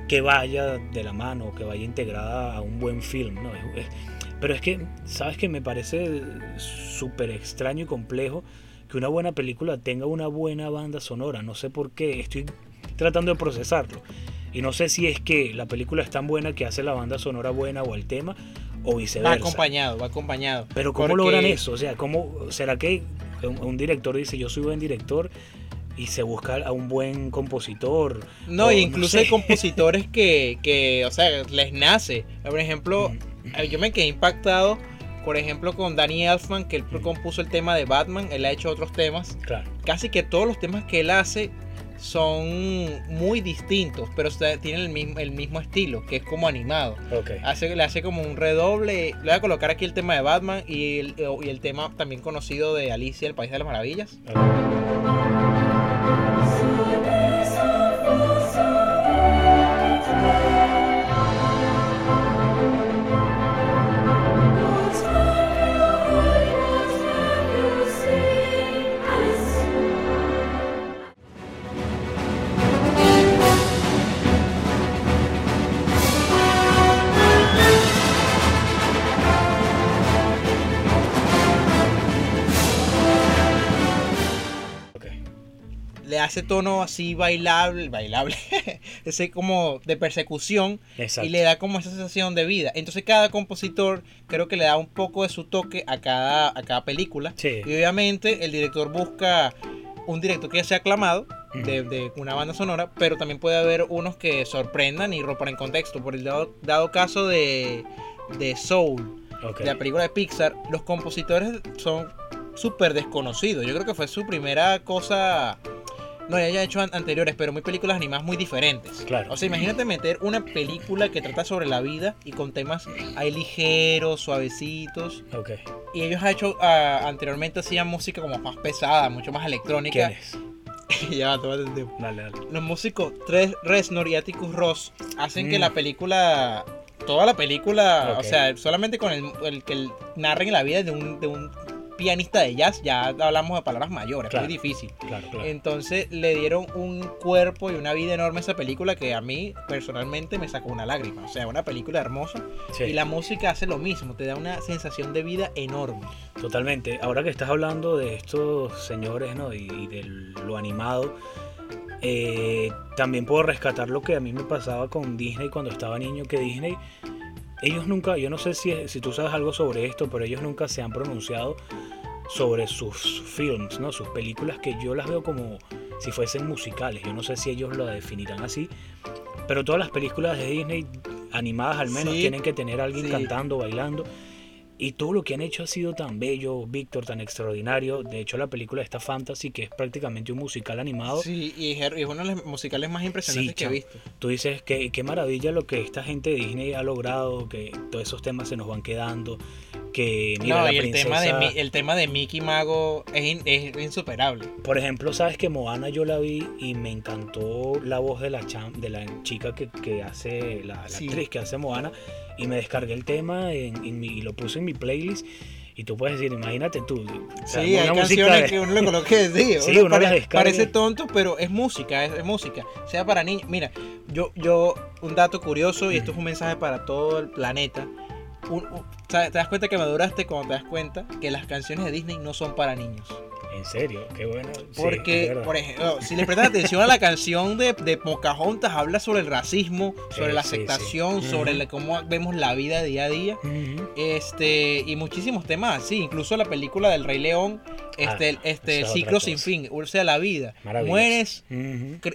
[SPEAKER 1] que vaya de la mano, que vaya integrada a un buen film. ¿no? Pero es que, ¿sabes que Me parece súper extraño y complejo que una buena película tenga una buena banda sonora. No sé por qué, estoy tratando de procesarlo. Y no sé si es que la película es tan buena que hace la banda sonora buena o el tema, o
[SPEAKER 2] Va
[SPEAKER 1] viceversa.
[SPEAKER 2] acompañado, va acompañado.
[SPEAKER 1] Pero ¿cómo
[SPEAKER 2] Porque-
[SPEAKER 1] logran eso? O sea, ¿cómo, ¿será que un, un director dice yo soy buen director y se busca a un buen compositor?
[SPEAKER 2] No,
[SPEAKER 1] O
[SPEAKER 2] incluso
[SPEAKER 1] sé.
[SPEAKER 2] hay compositores que, que, o sea, les nace. Por ejemplo,
[SPEAKER 1] Mm.
[SPEAKER 2] eh, yo me quedé impactado por ejemplo, con Danny Elfman, que él compuso el tema de Batman, él ha hecho otros temas.
[SPEAKER 1] Claro.
[SPEAKER 2] Casi que todos los temas que él hace son muy distintos, pero tienen el mismo, el mismo estilo, que es como animado. Hace, le hace como un redoble. Le voy a colocar aquí el tema de Batman y el, y el tema también conocido de Alicia, el País de las Maravillas. Le hace tono así bailable, bailable, ese como de persecución
[SPEAKER 1] Exacto.
[SPEAKER 2] y le da como esa sensación de vida. Entonces cada compositor creo que le da un poco de su toque a cada, a cada película.
[SPEAKER 1] Sí.
[SPEAKER 2] Y obviamente el director busca un director que ya sea aclamado de, una banda sonora, pero también puede haber unos que sorprendan y rompan en contexto. Por el dado, dado caso de, de Soul,
[SPEAKER 1] Ok.
[SPEAKER 2] de la película de Pixar, los compositores son súper desconocidos. Yo creo que fue su primera cosa. No, ya haya hecho an- anteriores, pero muy películas animadas muy diferentes.
[SPEAKER 1] Claro.
[SPEAKER 2] O sea, imagínate meter una película que trata sobre la vida y con temas ahí ligeros, suavecitos.
[SPEAKER 1] Ok.
[SPEAKER 2] Y ellos han hecho ah, anteriormente hacían música como más pesada, mucho más electrónica.
[SPEAKER 1] ¿Quién es?
[SPEAKER 2] ya tómate el tiempo.
[SPEAKER 1] Dale, dale.
[SPEAKER 2] Los músicos Tres Reznor y Atticus Ross hacen que
[SPEAKER 1] Mm.
[SPEAKER 2] la película, toda la película,
[SPEAKER 1] Ok.
[SPEAKER 2] o sea, solamente con el, el que narren la vida de un, de un pianista de jazz, ya hablamos de palabras mayores,
[SPEAKER 1] Claro.
[SPEAKER 2] muy difícil.
[SPEAKER 1] Claro, claro.
[SPEAKER 2] Entonces le dieron un cuerpo y una vida enorme a esa película que a mí personalmente me sacó una lágrima. O sea, una película hermosa
[SPEAKER 1] Sí.
[SPEAKER 2] y la música hace lo mismo, te da una sensación de vida enorme.
[SPEAKER 1] Totalmente. Ahora que estás hablando de estos señores, ¿no? Y, y de lo animado, eh, también puedo rescatar lo que a mí me pasaba con Disney cuando estaba niño, que Disney, ellos nunca, yo no sé si, si tú sabes algo sobre esto, pero ellos nunca se han pronunciado sobre sus films, ¿no? Sus películas que yo las veo como si fuesen musicales. Yo no sé si ellos lo definirán así, pero todas las películas de Disney animadas al menos
[SPEAKER 2] Sí.
[SPEAKER 1] tienen que tener a alguien
[SPEAKER 2] Sí.
[SPEAKER 1] cantando, bailando. Y todo lo que han hecho ha sido tan bello, Víctor, tan extraordinario. De hecho, la película está Fantasy, que es prácticamente un musical animado.
[SPEAKER 2] Sí, y es uno de los musicales más impresionantes
[SPEAKER 1] Sí,
[SPEAKER 2] que he visto.
[SPEAKER 1] Tú dices que qué maravilla lo que esta gente de Disney ha logrado, que todos esos temas se nos van quedando, que mira
[SPEAKER 2] no, y el tema, de, el tema de Mickey Mago es, in- es insuperable.
[SPEAKER 1] Por ejemplo, sabes que Moana yo la vi y me encantó la voz de la cham- de la chica que, que hace la, la
[SPEAKER 2] Sí.
[SPEAKER 1] actriz que hace Moana y me descargué el tema en, en mi- y lo puse en mi playlist y tú puedes decir, imagínate tú. o sea,
[SPEAKER 2] Sí, hay canciones
[SPEAKER 1] de-
[SPEAKER 2] que uno le coloque sí,
[SPEAKER 1] Sí,
[SPEAKER 2] uno
[SPEAKER 1] descarga.
[SPEAKER 2] parece tonto, pero es música, es, es música, sea para niños. Mira, yo, yo, un dato curioso, y esto es un mensaje para todo el planeta. Un- un- ¿sabes? te das cuenta que maduraste cuando te das cuenta que las canciones de Disney no son para niños.
[SPEAKER 1] En serio, qué bueno.
[SPEAKER 2] Porque, por ejemplo, si le prestas atención a la canción de, de Pocahontas, habla sobre el racismo, sobre
[SPEAKER 1] Sí,
[SPEAKER 2] la
[SPEAKER 1] sí.
[SPEAKER 2] aceptación, sobre la- cómo vemos la vida día a día. Este, y muchísimos temas así, incluso la película del Rey León, este,
[SPEAKER 1] Ah,
[SPEAKER 2] este
[SPEAKER 1] esa es
[SPEAKER 2] ciclo sin fin, o sea, la vida. Mueres,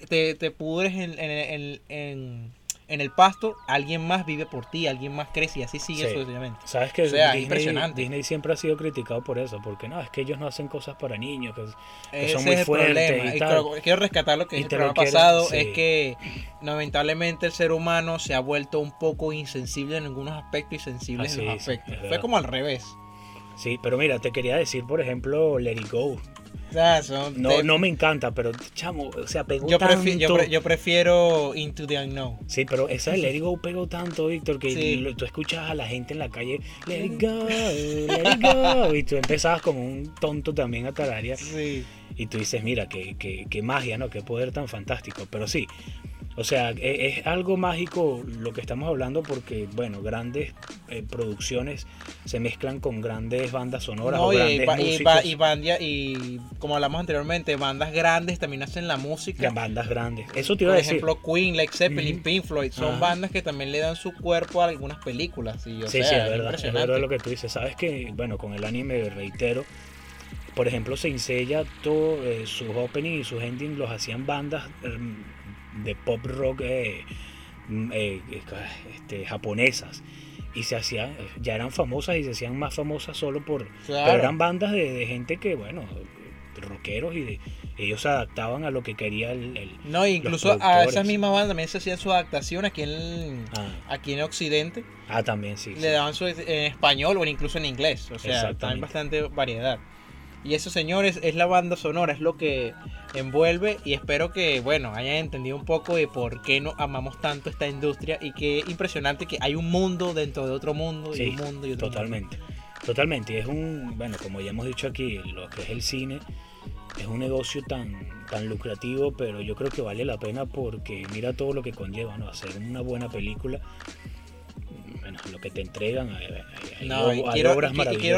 [SPEAKER 2] te, te pudres en, en, en, en- en el pasto, alguien más vive por ti, alguien más crece y así sigue
[SPEAKER 1] Sí.
[SPEAKER 2] sucesivamente.
[SPEAKER 1] Sabes que
[SPEAKER 2] O sea,
[SPEAKER 1] Disney,
[SPEAKER 2] impresionante.
[SPEAKER 1] Disney siempre ha sido criticado por eso, porque no, es que ellos no hacen cosas para niños, que, que son muy
[SPEAKER 2] es el
[SPEAKER 1] fuertes
[SPEAKER 2] problema.
[SPEAKER 1] y
[SPEAKER 2] Y
[SPEAKER 1] tal.
[SPEAKER 2] quiero, quiero rescatar lo que el programa
[SPEAKER 1] quiero-
[SPEAKER 2] pasado,
[SPEAKER 1] sí.
[SPEAKER 2] es que lamentablemente el ser humano se ha vuelto un poco insensible en algunos aspectos y sensible
[SPEAKER 1] Así
[SPEAKER 2] en los
[SPEAKER 1] es,
[SPEAKER 2] aspectos. Fue como al revés.
[SPEAKER 1] Sí, pero mira, te quería decir, por ejemplo, Let It Go.
[SPEAKER 2] O sea, son
[SPEAKER 1] No, no me encanta, pero chamo, o sea, pegó
[SPEAKER 2] yo,
[SPEAKER 1] tanto.
[SPEAKER 2] prefi- yo, pre- yo prefiero Into the Unknown.
[SPEAKER 1] Sí, pero esa de Let It Go pegó tanto, Víctor, que
[SPEAKER 2] Sí.
[SPEAKER 1] tú escuchas a la gente en la calle, Let It Go, Let It Go, y tú empezabas como un tonto también a tararear.
[SPEAKER 2] Sí.
[SPEAKER 1] Y tú dices, mira, qué, qué, qué magia, ¿no? Qué poder tan fantástico. Pero sí, o sea, e- es, algo mágico lo que estamos hablando porque, bueno, grandes eh, producciones se mezclan con grandes bandas sonoras
[SPEAKER 2] No,
[SPEAKER 1] o
[SPEAKER 2] y,
[SPEAKER 1] grandes
[SPEAKER 2] y,
[SPEAKER 1] músicos.
[SPEAKER 2] y bandia- y como hablamos anteriormente, bandas grandes también hacen la música.
[SPEAKER 1] bandas grandes. Eso te iba
[SPEAKER 2] Por
[SPEAKER 1] a decir.
[SPEAKER 2] ejemplo, Queen, Led Zeppelin,
[SPEAKER 1] Ujú.
[SPEAKER 2] Pink Floyd, son
[SPEAKER 1] Ajá.
[SPEAKER 2] bandas que también le dan su cuerpo a algunas películas. Y, o
[SPEAKER 1] sí,
[SPEAKER 2] sea,
[SPEAKER 1] sí, es
[SPEAKER 2] es
[SPEAKER 1] verdad. Es verdad lo que tú dices. Sabes que, bueno, con el anime, reitero, por ejemplo, Saint Seiya, todo, eh, sus opening y sus ending los hacían bandas mm, de pop rock eh, mm, eh, este, japonesas. y se hacían, ya eran famosas y se hacían más famosas solo por...
[SPEAKER 2] Claro.
[SPEAKER 1] Pero eran bandas de, de gente que, bueno, rockeros y de, ellos se adaptaban a lo que quería el... el-
[SPEAKER 2] No, incluso a esas mismas bandas también se hacían su adaptación aquí en,
[SPEAKER 1] Ah.
[SPEAKER 2] aquí en Occidente.
[SPEAKER 1] ah, también, sí. sí.
[SPEAKER 2] Le daban su en español o incluso en inglés. O sea, también bastante variedad. Y eso, señores, es la banda sonora, es lo que envuelve y espero que, bueno, hayan entendido un poco de por qué no amamos tanto esta industria y qué impresionante que hay un mundo dentro de otro mundo y
[SPEAKER 1] Sí,
[SPEAKER 2] un mundo y otro
[SPEAKER 1] Totalmente. Totalmente. Y es un, bueno, como ya hemos dicho aquí, lo que es el cine es un negocio tan, tan lucrativo, pero yo creo que vale la pena porque mira todo lo que conlleva, ¿no? Hacer una buena película, bueno, lo que te entregan, hay,
[SPEAKER 2] No,
[SPEAKER 1] hay
[SPEAKER 2] quiero,
[SPEAKER 1] obras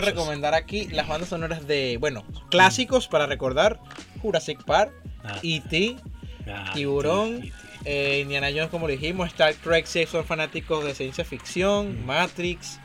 [SPEAKER 2] recomendar aquí las bandas sonoras de, bueno, clásicos para recordar, Jurassic Park,
[SPEAKER 1] Ah,
[SPEAKER 2] E.T.,
[SPEAKER 1] ah,
[SPEAKER 2] Tiburón,
[SPEAKER 1] sí, sí.
[SPEAKER 2] eh, Indiana Jones, como dijimos, Star Trek, si son fanáticos de ciencia ficción,
[SPEAKER 1] Mm.
[SPEAKER 2] Matrix,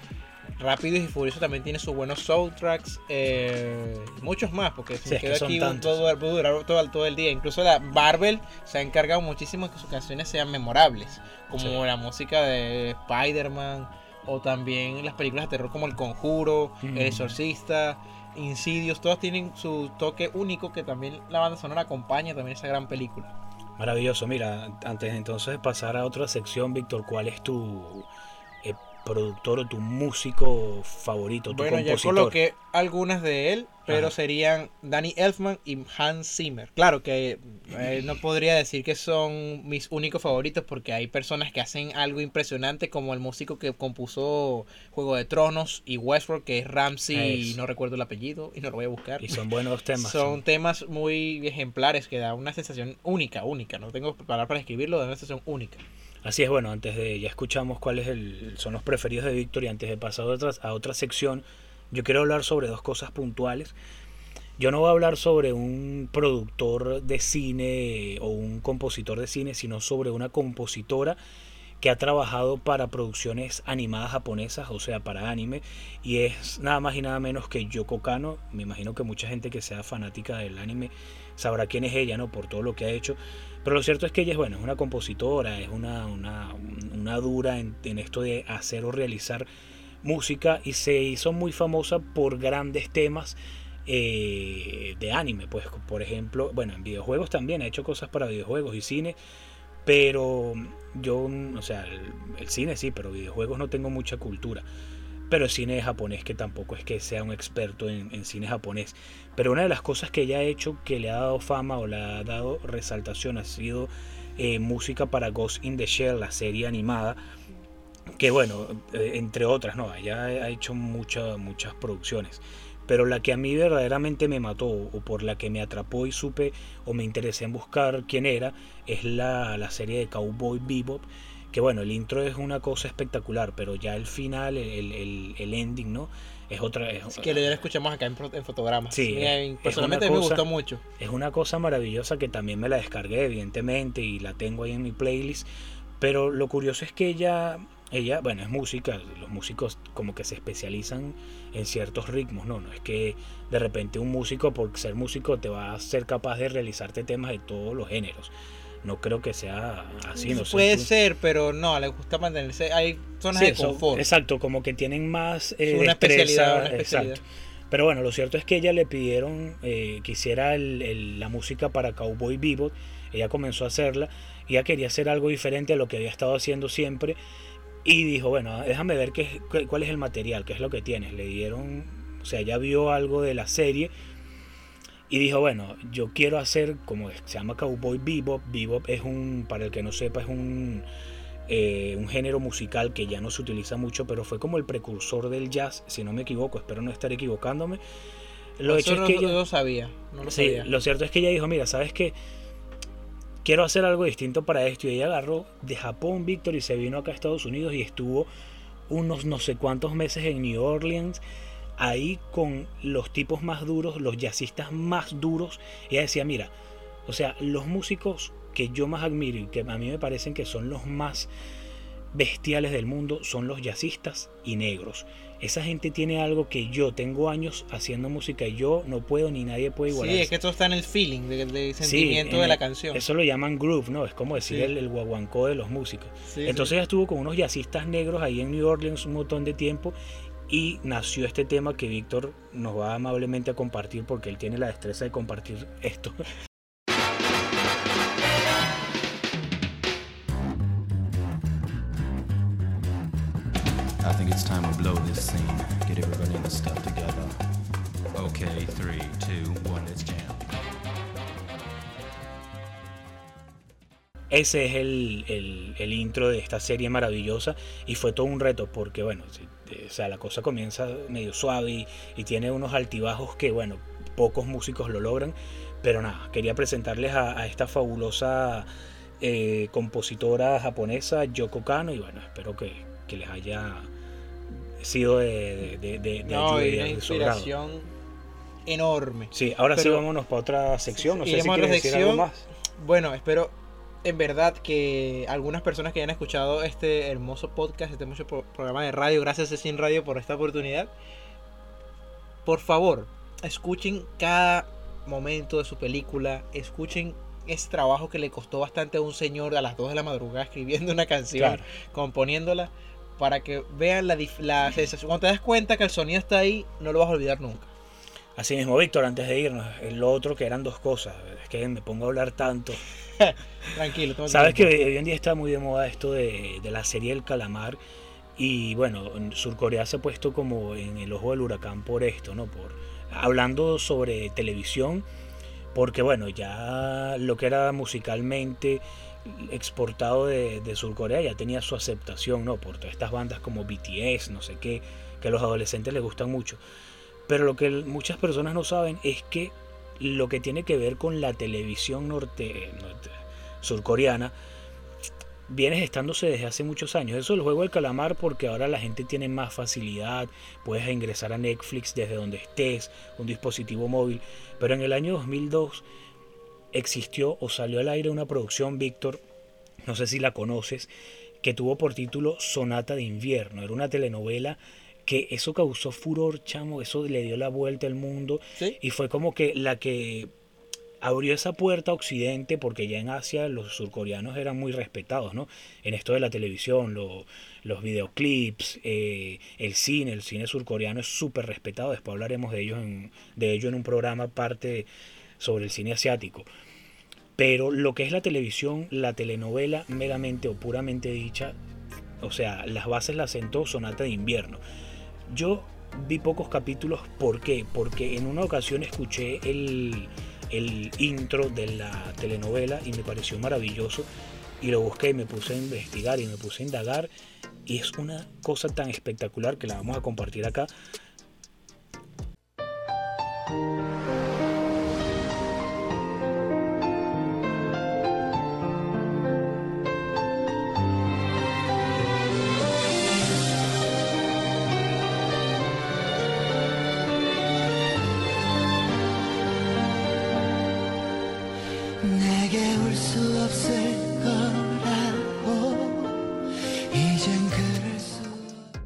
[SPEAKER 2] Rápidos y Furiosos también tiene sus buenos soundtracks, eh, muchos más, porque si
[SPEAKER 1] Sí,
[SPEAKER 2] me
[SPEAKER 1] que
[SPEAKER 2] aquí todo, puedo durar todo, todo el día. Incluso la Marvel se ha encargado muchísimo de que sus canciones sean memorables, como
[SPEAKER 1] Sí.
[SPEAKER 2] la música de Spider-Man, o también las películas de terror como El Conjuro,
[SPEAKER 1] Mm.
[SPEAKER 2] El Exorcista. Insidios, todas tienen su toque único que también la banda sonora acompaña también esa gran película.
[SPEAKER 1] Maravilloso. Mira, antes de entonces pasar a otra sección, Víctor, ¿cuál es tu productor o tu músico favorito, tu
[SPEAKER 2] Bueno,
[SPEAKER 1] compositor?
[SPEAKER 2] coloqué algunas de él, pero
[SPEAKER 1] Ajá.
[SPEAKER 2] serían Danny Elfman y Hans Zimmer. Claro que eh, no podría decir que son mis únicos favoritos porque hay personas que hacen algo impresionante como el músico que compuso Juego de Tronos y Westworld, que es Ramsey,
[SPEAKER 1] Eso.
[SPEAKER 2] no recuerdo el apellido y no lo voy a buscar.
[SPEAKER 1] Y son buenos temas.
[SPEAKER 2] Son temas muy ejemplares que da una sensación única, única. No tengo palabras para escribirlo, da una sensación única.
[SPEAKER 1] Así es, bueno, antes de, ya escuchamos cuáles son los preferidos de Víctor y antes de pasar a otra, a otra sección, yo quiero hablar sobre dos cosas puntuales. Yo no voy a hablar sobre un productor de cine o un compositor de cine, sino sobre una compositora que ha trabajado para producciones animadas japonesas, o sea, para anime, y es nada más y nada menos que Yoko Kano. Me imagino que mucha gente que sea fanática del anime sabrá quién es ella, ¿no? Por todo lo que ha hecho. Pero lo cierto es que ella es, bueno, es una compositora, es una, una, una dura en, esto de hacer o realizar música y se hizo muy famosa por grandes temas eh, de anime, pues por ejemplo, bueno, en videojuegos también ha hecho cosas para videojuegos y cine, pero yo, o sea, el, el cine sí, pero videojuegos no tengo mucha cultura. Pero el cine japonés, que tampoco es que sea un experto en, en cine japonés. Pero una de las cosas que ella ha hecho que le ha dado fama o le ha dado resaltación ha sido eh, música para Ghost in the Shell, la serie animada. Que bueno, eh, entre otras, no, ella ha hecho muchas muchas producciones. Pero la que a mí verdaderamente me mató o por la que me atrapó y supe o me interesé en buscar quién era es la, la serie de Cowboy Bebop. Que bueno, el intro es una cosa espectacular, pero ya el final, el, el, el ending, ¿no? Es otra. Es,
[SPEAKER 2] que ya lo escuchamos acá en, en fotogramas.
[SPEAKER 1] Sí, es-
[SPEAKER 2] personalmente
[SPEAKER 1] es una
[SPEAKER 2] me
[SPEAKER 1] cosa-
[SPEAKER 2] gustó mucho.
[SPEAKER 1] es una cosa maravillosa que también me la descargué, evidentemente, y la tengo ahí en mi playlist. Pero lo curioso es que ella, ella, bueno, es música, los músicos como que se especializan en ciertos ritmos, ¿no? No es que de repente un músico, por ser músico, te va a ser capaz de realizarte temas de todos los géneros. No creo que sea así, no.
[SPEAKER 2] Puede ser, pero no, le gusta mantenerse. Hay zonas
[SPEAKER 1] Sí,
[SPEAKER 2] de
[SPEAKER 1] son-
[SPEAKER 2] confort.
[SPEAKER 1] exacto, como que tienen más eh,
[SPEAKER 2] Es una
[SPEAKER 1] destreza,
[SPEAKER 2] especialidad, una especialidad.
[SPEAKER 1] exacto. Pero bueno, lo cierto es que ella le pidieron eh, que hiciera el- el- la música para Cowboy Bebop. Ella comenzó a hacerla. Ella quería hacer algo diferente a lo que había estado haciendo siempre. Y dijo, bueno, déjame ver qué, qué- cuál es el material, qué es lo que tienes. Le dieron, o sea, ella vio algo de la serie. Y dijo, bueno, yo quiero hacer, como se llama Cowboy Bebop. Bebop es un, para el que no sepa, es un, eh, un género musical que ya no se utiliza mucho, pero fue como el precursor del jazz, si no me equivoco, espero no estar equivocándome. Lo
[SPEAKER 2] Eso
[SPEAKER 1] hecho
[SPEAKER 2] no,
[SPEAKER 1] es que
[SPEAKER 2] no
[SPEAKER 1] ella-
[SPEAKER 2] lo sabía. No lo
[SPEAKER 1] Sí,
[SPEAKER 2] sabía.
[SPEAKER 1] lo cierto es que ella dijo, mira, ¿sabes qué? Quiero hacer algo distinto para esto. Y ella agarró de Japón, Víctor, y se vino acá a Estados Unidos y estuvo unos no sé cuántos meses en New Orleans, ahí con los tipos más duros, los jazzistas más duros. Ella decía, mira, o sea, los músicos que yo más admiro y que a mí me parecen que son los más bestiales del mundo son los jazzistas y negros. Esa gente tiene algo que yo tengo años haciendo música y yo no puedo ni nadie puede igualar.
[SPEAKER 2] Sí, es que todo está en el feeling, del
[SPEAKER 1] Sí,
[SPEAKER 2] sentimiento
[SPEAKER 1] en
[SPEAKER 2] de la
[SPEAKER 1] el-
[SPEAKER 2] canción.
[SPEAKER 1] Eso lo llaman groove, ¿no? Es como decir
[SPEAKER 2] Sí.
[SPEAKER 1] el, el guaguancó de los músicos.
[SPEAKER 2] Sí,
[SPEAKER 1] Entonces ella estuvo con unos jazzistas negros ahí en New Orleans un montón de tiempo y nació este tema que Víctor nos va amablemente a compartir porque él tiene la destreza de compartir esto.
[SPEAKER 5] It's time we blow this scene. Get everybody in the stuff together. Okay, three, two, one, let's jam.
[SPEAKER 1] Ese es el, el- el intro de esta serie maravillosa y fue todo un reto porque, bueno, eh, o sea, la cosa comienza medio suave y, y tiene unos altibajos que, bueno, pocos músicos lo logran. Pero nada, quería presentarles a, a esta fabulosa eh, compositora japonesa, Yoko Kano, y bueno, espero que, que les haya sido de,
[SPEAKER 2] No,
[SPEAKER 1] ayuda
[SPEAKER 2] una inspiración enorme.
[SPEAKER 1] Sí, ahora sí
[SPEAKER 2] Pero-
[SPEAKER 1] vámonos para otra sección. No sé si quieres
[SPEAKER 2] otra
[SPEAKER 1] decir algo
[SPEAKER 2] sección.
[SPEAKER 1] más.
[SPEAKER 2] Bueno, espero en verdad que algunas personas que hayan escuchado este hermoso podcast, este hermoso pro- programa de radio, gracias a Sin Radio por esta oportunidad, por favor, escuchen cada momento de su película, escuchen ese trabajo que le costó bastante a un señor a las 2 de la madrugada escribiendo una canción,
[SPEAKER 1] Claro.
[SPEAKER 2] componiéndola, para que vean la, la sensación. Cuando te das cuenta que el sonido está ahí, no lo vas a olvidar nunca.
[SPEAKER 1] Así mismo, Víctor, antes de irnos, el lo otro que eran dos cosas. Es que me pongo a hablar tanto.
[SPEAKER 2] Tranquilo, tu
[SPEAKER 1] Sabes que hoy en día está muy de moda esto de, de la serie El Calamar. Y bueno, en Surcorea se ha puesto como en el ojo del huracán por esto, ¿no? Por, hablando sobre televisión, porque bueno, ya lo que era musicalmente exportado de, de Surcorea ya tenía su aceptación, ¿no? Por todas estas bandas como BTS, no sé qué, que a los adolescentes les gustan mucho. Pero lo que muchas personas no saben es que lo que tiene que ver con la televisión norte, norte- surcoreana viene gestándose desde hace muchos años. Eso es el juego del calamar porque ahora la gente tiene más facilidad, puedes ingresar a Netflix desde donde estés, un dispositivo móvil. Pero en el año 2002 existió o salió al aire una producción, Víctor, no sé si la conoces, que tuvo por título Sonata de Invierno. Era una telenovela que eso causó furor, chamo, eso le dio la vuelta al mundo
[SPEAKER 2] ¿Sí?
[SPEAKER 1] y fue como que la que abrió esa puerta a Occidente porque ya en Asia los surcoreanos eran muy respetados, ¿no? En esto de la televisión, lo- los videoclips, eh, el cine, el cine surcoreano es súper respetado. Después hablaremos de ellos en, de ello en un programa aparte sobre el cine asiático. Pero lo que es la televisión, la telenovela meramente o puramente dicha, o sea, las bases las sentó Sonata de Invierno. Yo vi pocos capítulos, ¿por qué? Porque en una ocasión escuché el, el intro de la telenovela y me pareció maravilloso y lo busqué y me puse a investigar y me puse a indagar y es una cosa tan espectacular que la vamos a compartir acá.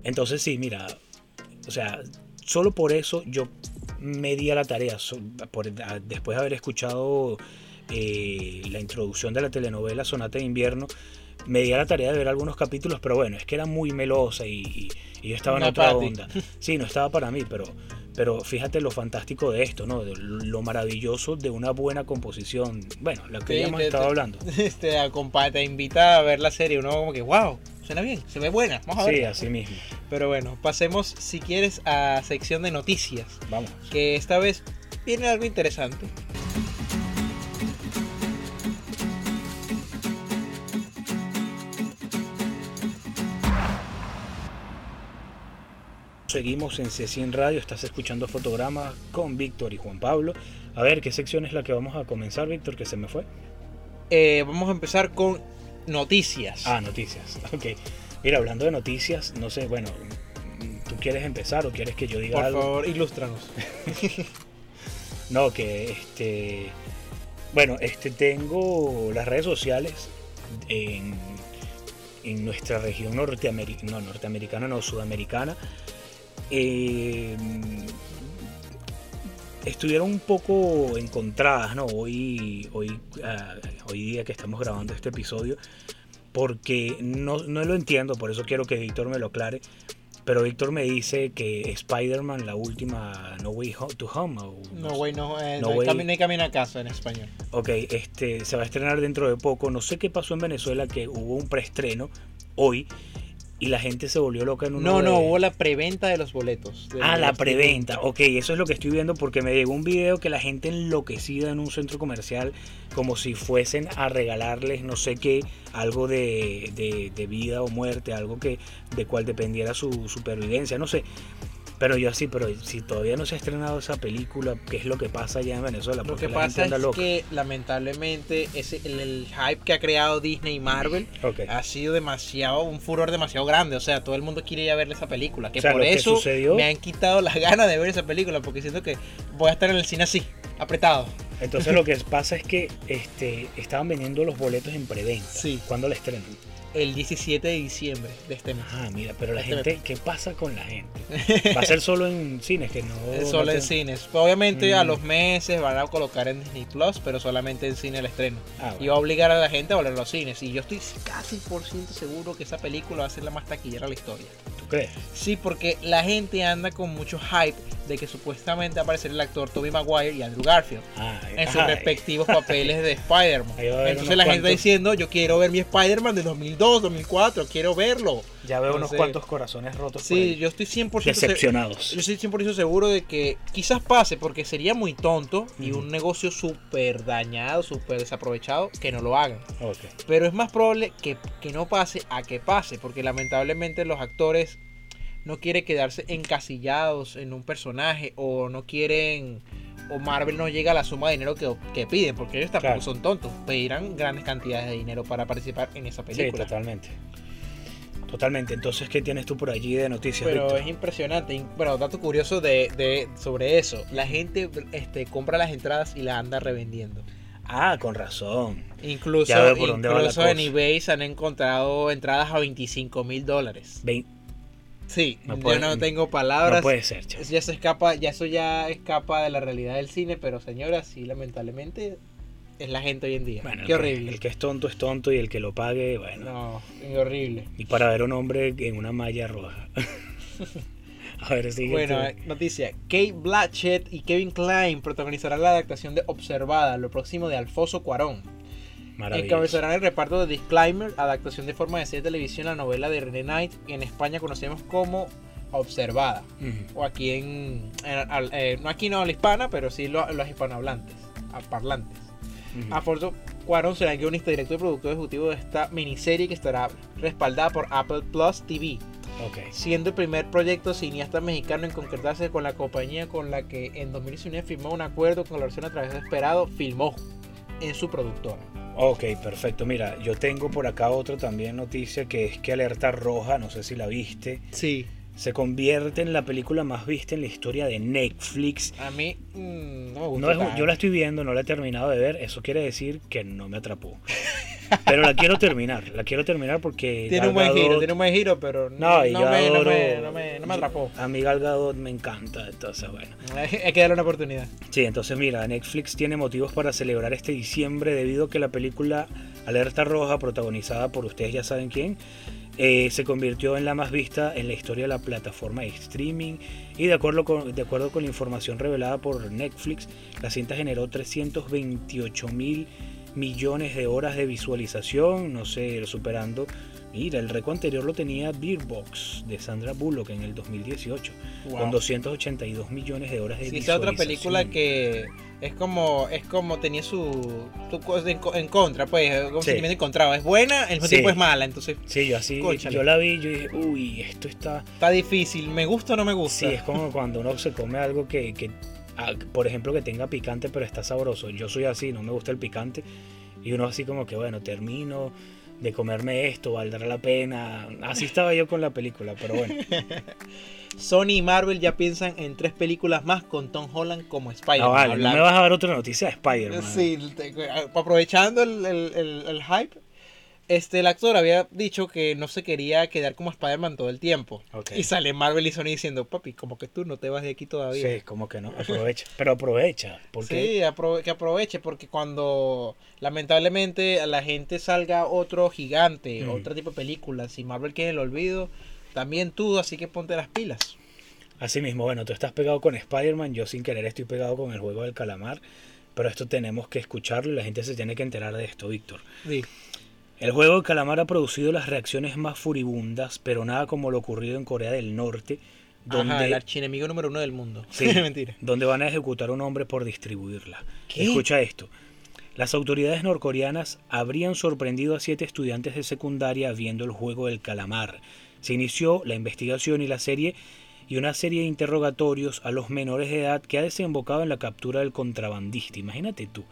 [SPEAKER 1] Entonces sí, mira, o sea, solo por eso yo me di a la tarea, después de haber escuchado eh, la introducción de la telenovela Sonata de Invierno, me di a la tarea de ver algunos capítulos, pero bueno, es que era muy melosa y, y- y yo estaba en otra
[SPEAKER 2] para ti.
[SPEAKER 1] onda. Sí, no estaba para mí, pero, pero fíjate lo fantástico de esto, ¿no? De lo maravilloso de una buena composición. Bueno, lo que
[SPEAKER 2] Sí,
[SPEAKER 1] ya hemos
[SPEAKER 2] te-
[SPEAKER 1] estado
[SPEAKER 2] te-
[SPEAKER 1] hablando.
[SPEAKER 2] Este, acompaña, te invita a ver la serie. Uno como que, wow, suena bien, se ve buena. Vamos a
[SPEAKER 1] Sí,
[SPEAKER 2] ver.
[SPEAKER 1] así mismo.
[SPEAKER 2] Pero bueno, pasemos si quieres a sección de noticias.
[SPEAKER 1] Vamos.
[SPEAKER 2] Que esta vez viene algo interesante.
[SPEAKER 1] Seguimos en C100 Radio, estás escuchando fotogramas con Víctor y Juan Pablo. A ver, ¿qué sección es la que vamos a comenzar, Víctor? Que se me fue.
[SPEAKER 2] Eh, vamos a empezar con noticias.
[SPEAKER 1] Ah, noticias. Ok. Mira, hablando de noticias, no sé, bueno, ¿tú quieres empezar o quieres que yo diga
[SPEAKER 2] Por
[SPEAKER 1] algo?
[SPEAKER 2] favor, ilústranos.
[SPEAKER 1] No, que este. Bueno, este tengo las redes sociales en, en nuestra región norteamericana, no, norteamericana, no, sudamericana. Eh, estuvieron un poco encontradas, ¿no? Hoy, hoy, ah, hoy día que estamos grabando este episodio, porque no, no lo entiendo, por eso quiero que Víctor me lo aclare. Pero Víctor me dice que Spider-Man, la última No Way Ho- to Home, o
[SPEAKER 2] No, güey, no, eh,
[SPEAKER 1] No
[SPEAKER 2] no,
[SPEAKER 1] way.
[SPEAKER 2] cami- no hay camino a casa en español.
[SPEAKER 1] Ok, este, se va a estrenar dentro de poco. No sé qué pasó en Venezuela, que hubo un preestreno hoy y la gente se volvió loca en uno
[SPEAKER 2] No,
[SPEAKER 1] de-
[SPEAKER 2] no, hubo la preventa de los boletos. de
[SPEAKER 1] Ah, la preventa. Ok, eso es lo que estoy viendo porque me llegó un video que la gente enloquecida en un centro comercial como si fuesen a regalarles no sé qué, algo de, de- de vida o muerte, algo que de cual dependiera su supervivencia, no sé. Pero yo así, pero si todavía no se ha estrenado esa película, ¿qué es lo que pasa allá en Venezuela?
[SPEAKER 2] Lo que pasa es
[SPEAKER 1] loca.
[SPEAKER 2] que lamentablemente ese, el, el hype que ha creado Disney y Marvel ha sido demasiado, un furor demasiado grande. O sea, todo el mundo quiere ir a ver esa película. Que
[SPEAKER 1] O sea,
[SPEAKER 2] por
[SPEAKER 1] que
[SPEAKER 2] eso
[SPEAKER 1] sucedió-
[SPEAKER 2] me han quitado las ganas de ver esa película. Porque siento que voy a estar en el cine así, apretado.
[SPEAKER 1] Entonces lo que pasa es que este, estaban vendiendo los boletos en preventa.
[SPEAKER 2] Sí.
[SPEAKER 1] ¿Cuándo la estrenan?
[SPEAKER 2] El 17 de diciembre de este mes.
[SPEAKER 1] Ah, mira, pero la
[SPEAKER 2] Este
[SPEAKER 1] gente, ¿qué pasa con la gente? Va a ser solo en cines, que no...
[SPEAKER 2] Solo en
[SPEAKER 1] te-
[SPEAKER 2] cines. Obviamente a
[SPEAKER 1] Mm.
[SPEAKER 2] los meses van a colocar en Disney Plus, pero solamente en cine el estreno.
[SPEAKER 1] Ah,
[SPEAKER 2] Y va a obligar a la gente a volver a los cines. Y yo estoy casi por ciento seguro que esa película va a ser la más taquillera de la historia.
[SPEAKER 1] ¿Tú crees?
[SPEAKER 2] Sí, porque la gente anda con mucho hype de que supuestamente aparecer el actor Tobey Maguire y Andrew Garfield
[SPEAKER 1] Ah,
[SPEAKER 2] en sus respectivos papeles de Spider-Man. Entonces la gente está diciendo, yo quiero ver mi Spider-Man de 2002, 2004, quiero verlo.
[SPEAKER 1] Ya veo unos cuantos corazones rotos por
[SPEAKER 2] Sí,
[SPEAKER 1] ahí.
[SPEAKER 2] yo estoy 100% se-
[SPEAKER 1] Decepcionados.
[SPEAKER 2] yo estoy 100% seguro de que quizás pase porque sería muy tonto y un negocio súper dañado, súper desaprovechado, que no lo hagan.
[SPEAKER 1] Ok.
[SPEAKER 2] Pero es más probable que, que no pase a que pase, porque lamentablemente los actores no quieren quedarse encasillados en un personaje o no quieren, o Marvel no llega a la suma de dinero que, que piden, porque ellos tampoco
[SPEAKER 1] Claro.
[SPEAKER 2] son tontos, pedirán grandes cantidades de dinero para participar en esa
[SPEAKER 1] Sí,
[SPEAKER 2] película.
[SPEAKER 1] totalmente. Totalmente. Entonces, ¿qué tienes tú por allí de noticias,
[SPEAKER 2] Pero es impresionante. Bueno, dato curioso de, de- sobre eso. La gente este, compra las entradas y las anda revendiendo.
[SPEAKER 1] Ah, con razón.
[SPEAKER 2] Incluso, incluso en
[SPEAKER 1] cosa.
[SPEAKER 2] eBay se han encontrado entradas a 25 mil dólares.
[SPEAKER 1] Vein-
[SPEAKER 2] Sí,
[SPEAKER 1] No
[SPEAKER 2] yo no tengo palabras.
[SPEAKER 1] No puede ser,
[SPEAKER 2] ya se escapa, ya eso ya escapa de la realidad del cine, pero señora, sí, lamentablemente es la gente hoy en día.
[SPEAKER 1] Bueno,
[SPEAKER 2] Qué
[SPEAKER 1] el que-
[SPEAKER 2] horrible.
[SPEAKER 1] el que es tonto es tonto y el que lo pague, bueno.
[SPEAKER 2] No, horrible.
[SPEAKER 1] Y para ver a un hombre en una malla roja. a ver, sigue.
[SPEAKER 2] Bueno,
[SPEAKER 1] tú.
[SPEAKER 2] eh, noticia. Kate Blanchett y Kevin Klein protagonizarán la adaptación de Observada, lo próximo de Alfonso Cuarón. Encabezarán el reparto de Disclaimer, adaptación de forma de serie de televisión, la novela de René Knight, que en España conocemos como Observada.
[SPEAKER 1] Ujú.
[SPEAKER 2] O aquí en. en- al- eh, no aquí no la hispana, pero sí lo- los hispanohablantes, a parlantes.
[SPEAKER 1] Ujú.
[SPEAKER 2] Alfonso Cuarón será el guionista, director y productor ejecutivo de esta miniserie que estará respaldada por Apple Plus TV.
[SPEAKER 1] Ok.
[SPEAKER 2] siendo el primer proyecto cineasta mexicano en concretarse con la compañía con la que en 2019 firmó un acuerdo con la versión a través de Esperado, filmó en su productora.
[SPEAKER 1] Ok, perfecto. Mira, yo tengo por acá otra también noticia que es que Alerta Roja, no sé si la viste,
[SPEAKER 2] Sí.
[SPEAKER 1] se convierte en la película más vista en la historia de Netflix.
[SPEAKER 2] A mí mm, no me gusta.
[SPEAKER 1] No es- yo la estoy viendo, no la he terminado de ver, eso quiere decir que no me atrapó. Pero la quiero terminar, la quiero terminar porque...
[SPEAKER 2] Tiene
[SPEAKER 1] Gal
[SPEAKER 2] un buen giro, tiene un buen giro, pero
[SPEAKER 1] No,
[SPEAKER 2] me, no,
[SPEAKER 1] adoro-
[SPEAKER 2] me, no, me, no me atrapó.
[SPEAKER 1] A mí Gal Gadot me encanta, entonces bueno.
[SPEAKER 2] Hay que darle una oportunidad.
[SPEAKER 1] Sí, entonces mira, Netflix tiene motivos para celebrar este diciembre debido a que la película Alerta Roja, protagonizada por ustedes ya saben quién, eh, se convirtió en la más vista en la historia de la plataforma de streaming y de acuerdo, con, de acuerdo con la información revelada por Netflix, la cinta generó 328 mil millones de horas de visualización, no sé, superando. Mira, el récord anterior lo tenía Beer Box de Sandra Bullock en el 2018, con
[SPEAKER 2] Wow.
[SPEAKER 1] 282 millones de horas de
[SPEAKER 2] Sí, esa otra película
[SPEAKER 1] visualización.
[SPEAKER 2] que es como es como tenía su, su cosa en, co- en contra, pues, un
[SPEAKER 1] Sí.
[SPEAKER 2] sentimiento encontrado. Es buena, al mismo
[SPEAKER 1] Sí.
[SPEAKER 2] tiempo es mala, entonces
[SPEAKER 1] Sí, yo así, yo la vi, yo dije, uy, esto está...
[SPEAKER 2] está difícil. ¿Me gusta o no me gusta?
[SPEAKER 1] Sí, es como cuando uno se come algo que, que, por ejemplo, que tenga picante pero está sabroso. Yo soy así, no me gusta el picante. Y uno así como que, bueno, termino de comerme esto, valdrá la pena. Así estaba yo con la película, pero bueno.
[SPEAKER 2] Sony y Marvel ya piensan en tres películas más con Tom Holland como Spider-Man.
[SPEAKER 1] No, vale, no
[SPEAKER 2] Hablando-
[SPEAKER 1] me vas a dar otra noticia de Spider-Man.
[SPEAKER 2] Sí, te- aprovechando el, el- el- el hype, Este, el actor había dicho que no se quería quedar como Spider-Man todo el tiempo. Y sale Marvel y Sony diciendo, papi, como que tú no te vas de aquí todavía.
[SPEAKER 1] Sí, como que no, aprovecha. Pero aprovecha, porque
[SPEAKER 2] Sí, aprove- que aproveche, porque cuando lamentablemente a la gente salga otro gigante,
[SPEAKER 1] Mm.
[SPEAKER 2] otro tipo de películas, y Marvel quiere el olvido, también tú, así que ponte las pilas.
[SPEAKER 1] así mismo, bueno, tú estás pegado con Spider-Man, yo sin querer estoy pegado con el juego del calamar, pero esto tenemos que escucharlo y la gente se tiene que enterar de esto, Víctor.
[SPEAKER 2] Sí.
[SPEAKER 1] El juego del calamar ha producido las reacciones más furibundas, pero nada como lo ocurrido en Corea del Norte, donde,
[SPEAKER 2] Ajá, el archienemigo número uno del mundo.
[SPEAKER 1] Sí.
[SPEAKER 2] Mentira.
[SPEAKER 1] donde van a ejecutar a un hombre por distribuirla.
[SPEAKER 2] ¿Qué?
[SPEAKER 1] Escucha esto. Las autoridades norcoreanas habrían sorprendido a siete estudiantes de secundaria viendo el juego del calamar. Se inició la investigación y la serie y una serie de interrogatorios a los menores de edad que ha desembocado en la captura del contrabandista. Imagínate tú,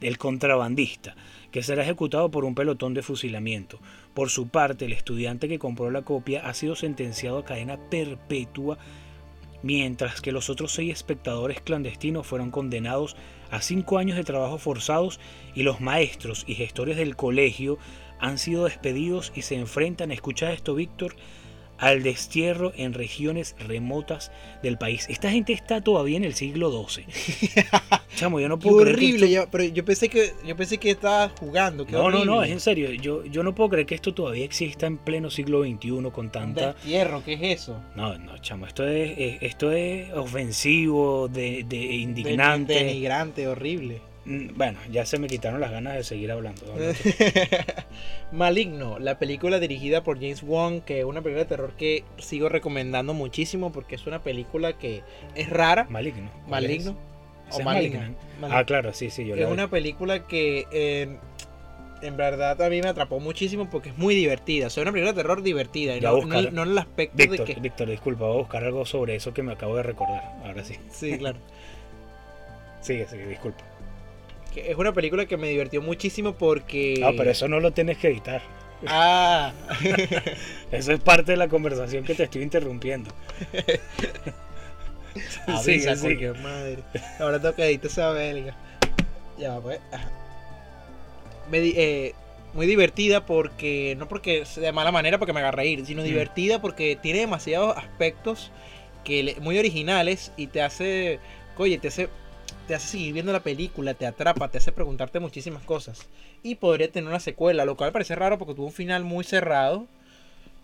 [SPEAKER 1] del contrabandista, que será ejecutado por un pelotón de fusilamiento. Por su parte, el estudiante que compró la copia ha sido sentenciado a cadena perpetua mientras que los otros seis espectadores clandestinos fueron condenados a cinco años de trabajo forzados y los maestros y gestores del colegio han sido despedidos y se enfrentan, escucha esto Víctor, al destierro en regiones remotas del país. Esta gente está todavía en el siglo XII. Chamo, yo no
[SPEAKER 2] Qué
[SPEAKER 1] puedo creer que
[SPEAKER 2] horrible,
[SPEAKER 1] esto-
[SPEAKER 2] pero yo pensé que yo pensé que estabas jugando. qué
[SPEAKER 1] No, no, no, es en serio. Yo, yo no puedo creer que esto todavía exista en pleno siglo XXI con tanta...
[SPEAKER 2] destierro, ¿qué es eso?
[SPEAKER 1] No, no, chamo, esto es, es- esto es ofensivo, de, de
[SPEAKER 2] De-
[SPEAKER 1] indignante.
[SPEAKER 2] Denigrante, horrible.
[SPEAKER 1] Mm, Bueno, ya se me quitaron las ganas de seguir hablando.
[SPEAKER 2] Maligno, la película dirigida por James Wan, que es una película de terror que sigo recomendando muchísimo porque es una película que es rara.
[SPEAKER 1] Maligno. ¿cuál
[SPEAKER 2] Maligno. O. Maligna.
[SPEAKER 1] Ah, claro, sí, sí, yo
[SPEAKER 2] es
[SPEAKER 1] la
[SPEAKER 2] una película que eh, en verdad a mí me atrapó muchísimo porque es muy divertida. O sea, una película de terror divertida. y no,
[SPEAKER 1] buscaré.
[SPEAKER 2] no- no en el aspecto de
[SPEAKER 1] Víctor,
[SPEAKER 2] que.
[SPEAKER 1] Víctor, disculpa, voy a buscar algo sobre eso que me acabo de recordar. Ahora sí.
[SPEAKER 2] Sí, claro.
[SPEAKER 1] Sigue, sigue, disculpa.
[SPEAKER 2] Que es una película que me divirtió muchísimo porque.
[SPEAKER 1] Ah, pero eso no lo tienes que editar.
[SPEAKER 2] Ah,
[SPEAKER 1] Eso es parte de la conversación que te estoy interrumpiendo.
[SPEAKER 2] Avisa,
[SPEAKER 1] sigue.
[SPEAKER 2] coño, madre. Ahora que editar esa belga. Ya, pues. Me di- eh, muy divertida porque. No porque sea de mala manera porque me haga reír, sino
[SPEAKER 1] Mm.
[SPEAKER 2] divertida porque tiene demasiados aspectos que le- muy originales y te hace. Oye, te hace. Te hace seguir viendo la película, te atrapa, te hace preguntarte muchísimas cosas. Y podría tener una secuela, lo cual me parece raro porque tuvo un final muy cerrado.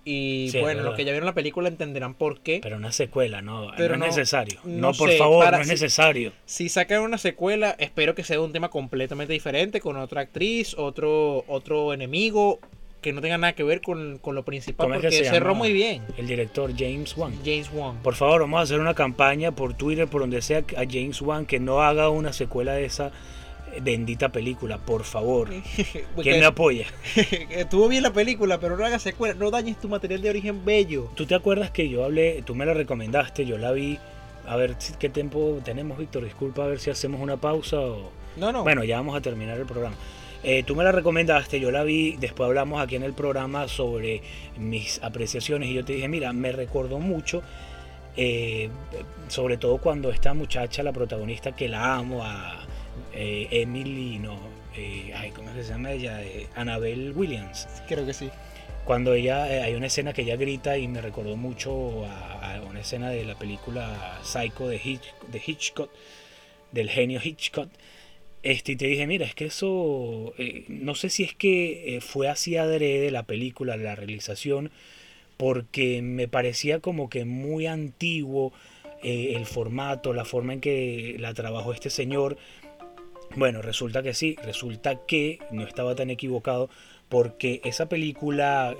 [SPEAKER 2] Y
[SPEAKER 1] Sí,
[SPEAKER 2] bueno, los que ya vieron la película entenderán por qué.
[SPEAKER 1] Pero una secuela, no,
[SPEAKER 2] Pero
[SPEAKER 1] no es necesario.
[SPEAKER 2] no
[SPEAKER 1] No, por
[SPEAKER 2] sé,
[SPEAKER 1] favor,
[SPEAKER 2] para-
[SPEAKER 1] no es
[SPEAKER 2] si-
[SPEAKER 1] necesario.
[SPEAKER 2] Si sacan una secuela, espero que sea un tema completamente diferente, con otra actriz, otro, otro enemigo, que no tenga nada que ver con, con lo principal,
[SPEAKER 1] ¿Cómo es que
[SPEAKER 2] porque
[SPEAKER 1] se
[SPEAKER 2] cerró muy bien.
[SPEAKER 1] El director James Wan.
[SPEAKER 2] James Wan.
[SPEAKER 1] Por favor, vamos a hacer una campaña por Twitter, por donde sea, a James Wan que no haga una secuela de esa bendita película, por favor. ¿Quién me apoya?
[SPEAKER 2] estuvo bien la película, pero no hagas secuela, no dañes tu material de origen bello.
[SPEAKER 1] ¿Tú te acuerdas que yo hablé, tú me la recomendaste, yo la vi? A ver qué tiempo tenemos, Víctor. Disculpa, a ver si hacemos una pausa o...
[SPEAKER 2] No, no.
[SPEAKER 1] Bueno, ya vamos a terminar el programa. Eh, tú me la recomendaste, yo la vi, después hablamos aquí en el programa sobre mis apreciaciones y yo te dije, mira, me recordó mucho, eh, sobre todo cuando esta muchacha, la protagonista que la amo, a eh, Emily, no, ay, ¿cómo se llama ella? Annabelle Williams.
[SPEAKER 2] creo que sí.
[SPEAKER 1] Cuando ella, hay una escena que ella grita y me recordó mucho a, a una escena de la película Psycho de, Hitch- de Hitchcock, del genio Hitchcock. Este, y te dije, mira, es que eso, eh, no sé si es que eh, fue así adrede la película, la realización, porque me parecía como que muy antiguo eh, el formato, la forma en que la trabajó este señor. Bueno, resulta que sí, resulta que no estaba tan equivocado porque esa película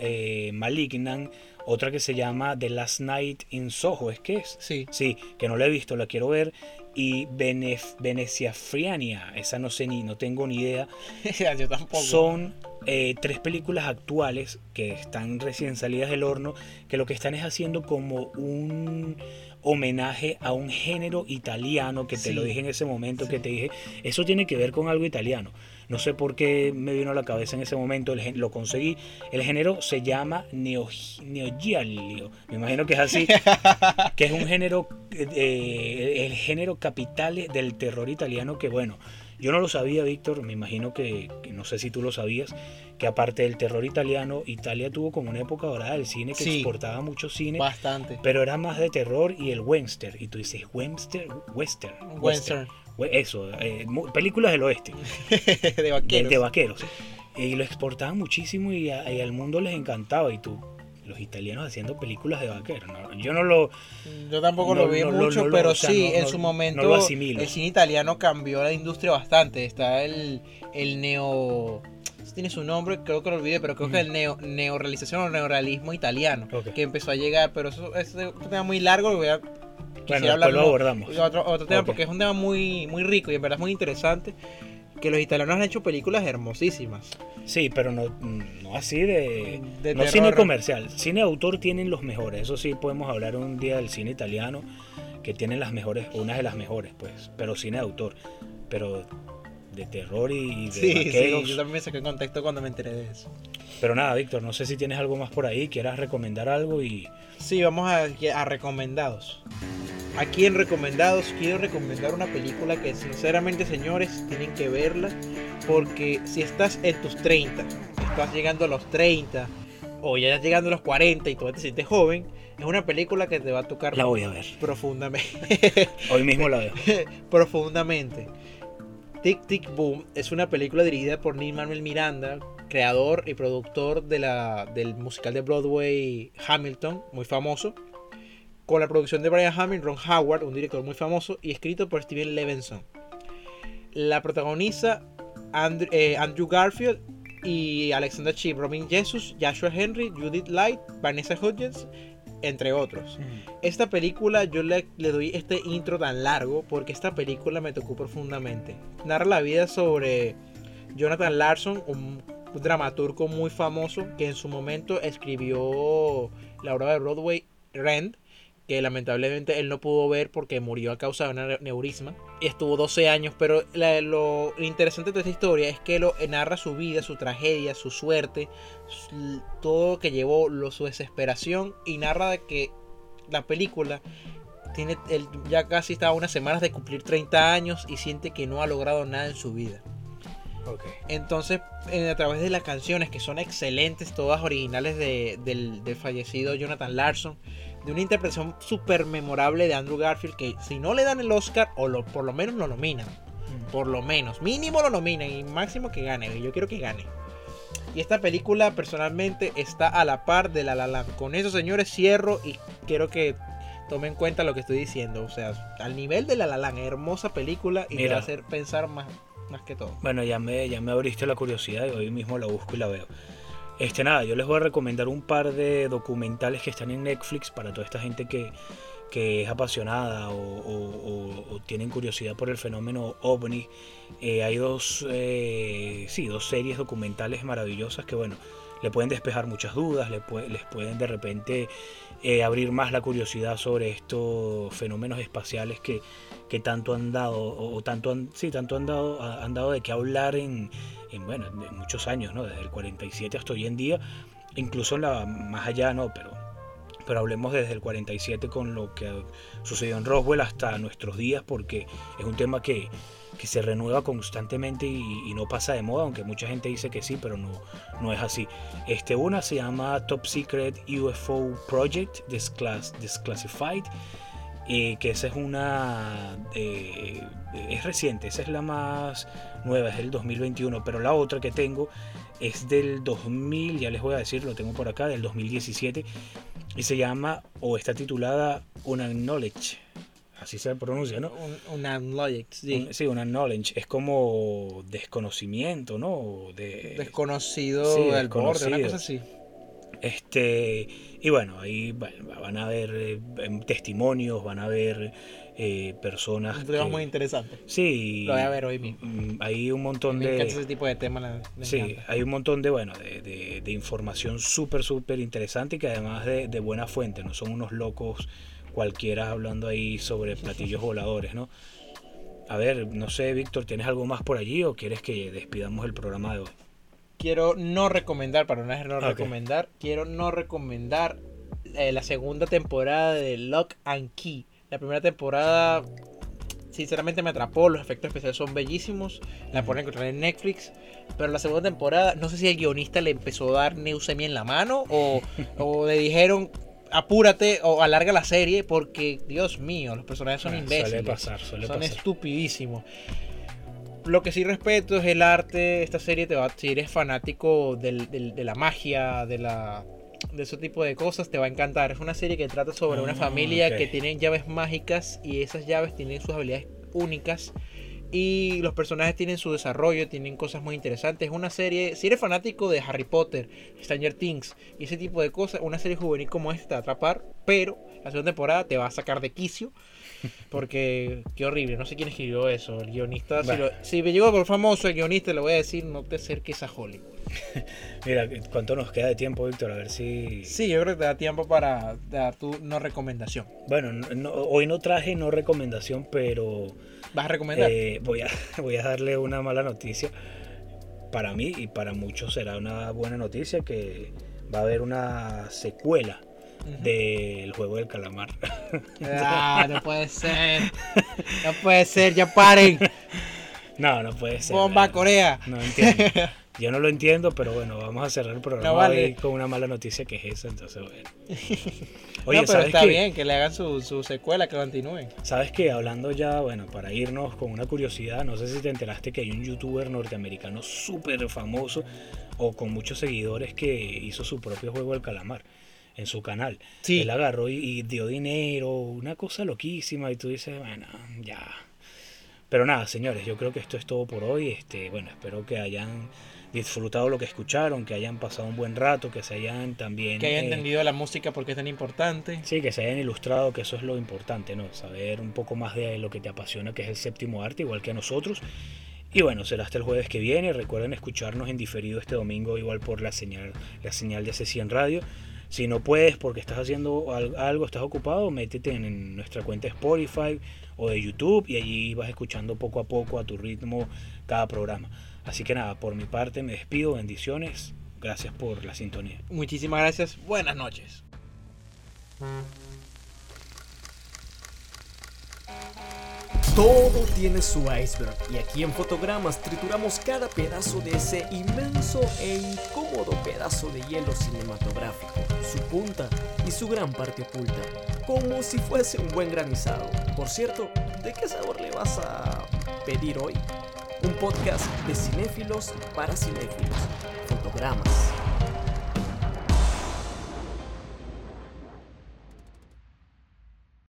[SPEAKER 1] Malignant, otra que se llama The Last Night in Soho, ¿es que es?
[SPEAKER 2] Sí.
[SPEAKER 1] Sí, que no la he visto, la quiero ver. Y Venef- Venecia Friania, esa no sé ni, no tengo ni idea.
[SPEAKER 2] Yo tampoco.
[SPEAKER 1] Son eh, tres películas actuales que están recién salidas del horno, que lo que están es haciendo como un homenaje a un género italiano que te
[SPEAKER 2] Sí.
[SPEAKER 1] lo dije en ese momento, que te dije, eso tiene que ver con algo italiano. No sé por qué me vino a la cabeza en ese momento, el lo conseguí. El género se llama neo, neogiallo, me imagino que es así, que es un género, eh, el género capital del terror italiano que bueno, Yo no lo sabía, Víctor, me imagino que, que no sé si tú lo sabías, que aparte del terror italiano, Italia tuvo como una época dorada del cine que
[SPEAKER 2] Sí.
[SPEAKER 1] exportaba mucho cine,
[SPEAKER 2] Bastante.
[SPEAKER 1] pero era más de terror y el western. Y tú dices, western, western,
[SPEAKER 2] Western.
[SPEAKER 1] We- Eso, eh, películas del oeste,
[SPEAKER 2] de vaqueros.
[SPEAKER 1] de vaqueros. Y lo exportaban muchísimo y, a- y al mundo les encantaba. Y tú, los italianos haciendo películas de vaqueros. ¿no? Yo no lo...
[SPEAKER 2] Yo tampoco
[SPEAKER 1] No,
[SPEAKER 2] lo vi
[SPEAKER 1] no,
[SPEAKER 2] mucho,
[SPEAKER 1] lo-
[SPEAKER 2] pero
[SPEAKER 1] o sea,
[SPEAKER 2] sí, en su
[SPEAKER 1] no
[SPEAKER 2] momento
[SPEAKER 1] lo asimilo.
[SPEAKER 2] el cine italiano cambió la industria bastante. Está el, el neo... Tiene su nombre, creo que lo olvidé, pero creo que el neo, neorealización o neorealismo italiano,
[SPEAKER 1] Ok.
[SPEAKER 2] que empezó a llegar, pero eso es un tema muy largo, lo voy a...
[SPEAKER 1] Bueno, después lo abordamos.
[SPEAKER 2] Otro, otro tema,
[SPEAKER 1] Ok.
[SPEAKER 2] porque es un tema muy, muy rico y en verdad es muy interesante, que los italianos han hecho películas hermosísimas.
[SPEAKER 1] Sí, pero no, no así de...
[SPEAKER 2] De
[SPEAKER 1] no
[SPEAKER 2] terror.
[SPEAKER 1] cine comercial. Cine autor tienen los mejores. Eso sí, podemos hablar un día del cine italiano, que tienen las mejores, una de las mejores, pues. Pero cine de autor. Pero de terror y de
[SPEAKER 2] Sí, sí,
[SPEAKER 1] vaqueros.
[SPEAKER 2] yo también me saqué en contexto cuando me enteré de eso.
[SPEAKER 1] Pero nada, Víctor, no sé si tienes algo más por ahí, quieras recomendar algo y...
[SPEAKER 2] Sí, vamos a, a recomendados. Aquí en recomendados quiero recomendar una película que sinceramente señores tienen que verla porque si estás en tus 30, estás llegando a los 30 o ya estás llegando a los 40 y todavía te sientes joven, es una película que te va a tocar
[SPEAKER 1] La voy a ver.
[SPEAKER 2] profundamente.
[SPEAKER 1] Hoy mismo la veo.
[SPEAKER 2] profundamente. Tic Tic Boom es una película dirigida por Neil Manuel Miranda, creador y productor del musical de Broadway Hamilton, muy famoso, con la producción de Brian Hamilton, Ron Howard, un director muy famoso, y escrito por Steven Levinson. La protagoniza Andrew, eh, Andrew Garfield y Alexander Chip, Robin Jesus, Joshua Henry, Judith Light, Vanessa Hudgens, entre otros. Esta película yo le, le doy este intro tan largo porque esta película me tocó profundamente. Narra la vida sobre Jonathan Larson, un dramaturgo muy famoso que en su momento escribió la obra de Broadway Rent, que lamentablemente él no pudo ver porque murió a causa de un neurisma. Estuvo 12 años, pero la- lo interesante de esta historia es que lo narra su vida, su tragedia, su suerte, su- todo lo que llevó, lo, su desesperación y narra de que la película tiene él ya casi está a unas semanas de cumplir 30 años y siente que no ha logrado nada en su vida. Entonces, a través de las canciones que son excelentes, todas originales de- del, del fallecido Jonathan Larson, de una interpretación súper memorable de Andrew Garfield, que si no le dan el Oscar, o lo, por lo menos lo nominan. Por lo menos, mínimo lo nominan y máximo que gane. Yo quiero que gane. Y esta película personalmente está a la par de La La Land. Con eso, señores, cierro y quiero que tomen en cuenta lo que estoy diciendo. O sea, al nivel de La La Land, hermosa película y
[SPEAKER 1] Mira.
[SPEAKER 2] va a hacer pensar más, más que todo.
[SPEAKER 1] Bueno, ya me, ya me abriste la curiosidad y hoy mismo la busco y la veo. Este nada, yo les voy a recomendar un par de documentales que están en Netflix para toda esta gente que, que es apasionada o, tienen curiosidad por el fenómeno ovni. Eh, hay dos, eh, sí, dos series documentales maravillosas que bueno, le pueden despejar muchas dudas, les pueden de repente eh, abrir más la curiosidad sobre estos fenómenos espaciales que, que tanto han dado, o, tanto han, sí, tanto han dado, ha- han dado de qué hablar en, en, bueno, en muchos años, ¿no? Desde el 47 hasta hoy en día, incluso la, más allá, ¿no? Pero, pero hablemos desde el 47 con lo que sucedió en Roswell hasta nuestros días, porque es un tema que, que se renueva constantemente y, y no pasa de moda, aunque mucha gente dice que sí, pero no, no es así. Este, una se llama Top Secret UFO Project Desclass- Desclassified, eh, que esa es una... eh, es reciente, esa es la más nueva, es del 2021, pero la otra que tengo es del 2000, ya les voy a decir, lo tengo por acá, del 2017, y se llama, o está titulada Unacknowledge, así se pronuncia, ¿no?
[SPEAKER 2] Un, una logic, sí.
[SPEAKER 1] Un- sí, knowledge, es como desconocimiento, ¿no? De,
[SPEAKER 2] desconocido
[SPEAKER 1] sí,
[SPEAKER 2] del borde, una
[SPEAKER 1] desconocido.
[SPEAKER 2] cosa así.
[SPEAKER 1] Este, y bueno, ahí va- van a ver eh, em, testimonios, van a ver eh, personas.
[SPEAKER 2] Un tema
[SPEAKER 1] que-
[SPEAKER 2] muy interesante.
[SPEAKER 1] Sí.
[SPEAKER 2] Lo voy a ver hoy mismo.
[SPEAKER 1] mm, Hay un montón
[SPEAKER 2] Me
[SPEAKER 1] de.
[SPEAKER 2] encanta ese tipo de temas. la- me
[SPEAKER 1] Sí,
[SPEAKER 2] encanta.
[SPEAKER 1] hay un montón de, bueno, de, de- de información súper, súper interesante y que además de, de buena fuente, no son unos locos cualquiera hablando ahí sobre platillos voladores, ¿no? A ver, no sé, Víctor, ¿tienes algo más por allí o quieres que despidamos el programa de hoy?
[SPEAKER 2] Quiero no recomendar, para no es no
[SPEAKER 1] Ok.
[SPEAKER 2] recomendar, quiero no recomendar eh, la segunda temporada de Lock and Key. La primera temporada sinceramente me atrapó, los efectos especiales son bellísimos, la pueden encontrar en Netflix, pero la segunda temporada, no sé si el guionista le empezó a dar Neusemi en la mano o, o le dijeron apúrate o alarga la serie porque, Dios mío, los personajes son
[SPEAKER 1] Ah,
[SPEAKER 2] imbéciles.
[SPEAKER 1] Suele pasar, suele
[SPEAKER 2] son
[SPEAKER 1] pasar.
[SPEAKER 2] estupidísimos. Lo que sí respeto es el arte. Esta serie te va, si eres fanático del- del- de la magia, de la de ese tipo de cosas, te va a encantar. Es una serie que trata sobre una
[SPEAKER 1] Ah,
[SPEAKER 2] familia que tiene llaves mágicas y esas llaves tienen sus habilidades únicas. Y los personajes tienen su desarrollo, tienen cosas muy interesantes. Es una serie, si eres fanático de Harry Potter, Stranger Things y ese tipo de cosas, una serie juvenil como esta te va a atrapar, pero la segunda temporada te va a sacar de quicio. Porque qué horrible, no sé quién escribió eso. El guionista, si, lo- si me llegó por famoso el guionista, le voy a decir: no te acerques a Hollywood.
[SPEAKER 1] Mira, ¿cuánto nos queda de tiempo, Víctor? A ver si...
[SPEAKER 2] Sí, yo creo que te da tiempo para dar tu no recomendación.
[SPEAKER 1] Bueno, no- no- hoy no traje no recomendación, pero
[SPEAKER 2] ¿Vas a recomendar?
[SPEAKER 1] eh, voy, a, voy a darle una mala noticia. Para mí y para muchos será una buena noticia que va a haber una secuela Del juego del calamar.
[SPEAKER 2] Ah, no puede ser. No puede ser, ya paren.
[SPEAKER 1] no, no puede ser.
[SPEAKER 2] Bomba. Corea.
[SPEAKER 1] No entiendo. Yo no lo entiendo, pero bueno, vamos a cerrar el programa
[SPEAKER 2] No vale.
[SPEAKER 1] hoy con una mala noticia que es esa, entonces bueno.
[SPEAKER 2] no,
[SPEAKER 1] Oye,
[SPEAKER 2] pero
[SPEAKER 1] ¿sabes
[SPEAKER 2] está
[SPEAKER 1] qué?
[SPEAKER 2] bien que le hagan su, su secuela, que continúen.
[SPEAKER 1] ¿Sabes que Hablando ya, bueno, para irnos con una curiosidad, no sé si te enteraste que hay un youtuber norteamericano súper famoso o con muchos seguidores que hizo su propio juego del calamar en su canal.
[SPEAKER 2] Sí.
[SPEAKER 1] Él agarró y, y dio dinero, una cosa loquísima y tú dices, bueno, ya. Pero nada, señores, yo creo que esto es todo por hoy. Este, bueno, espero que hayan disfrutado lo que escucharon, que hayan pasado un buen rato, que se hayan también...
[SPEAKER 2] Que hayan
[SPEAKER 1] eh,
[SPEAKER 2] entendido la música porque es tan importante.
[SPEAKER 1] Sí, que se hayan ilustrado, que eso es lo importante, ¿no? Saber un poco más de lo que te apasiona, que es el séptimo arte, igual que a nosotros. Y bueno, será hasta el jueves que viene. Recuerden escucharnos en diferido este domingo, igual por la señal, la señal de C100 Radio. Si no puedes porque estás haciendo al- algo, estás ocupado, métete en, en nuestra cuenta de Spotify o de YouTube y allí vas escuchando poco a poco a tu ritmo cada programa. Así que nada, por mi parte me despido, bendiciones, gracias por la sintonía.
[SPEAKER 2] Muchísimas gracias. Buenas noches.
[SPEAKER 6] Todo tiene su iceberg y aquí en Fotogramas trituramos cada pedazo de ese inmenso e incómodo pedazo de hielo cinematográfico, su punta y su gran parte oculta, como si fuese un buen granizado. Por cierto, ¿de qué sabor le vas a pedir hoy? Un podcast de cinéfilos para cinéfilos. Fotogramas.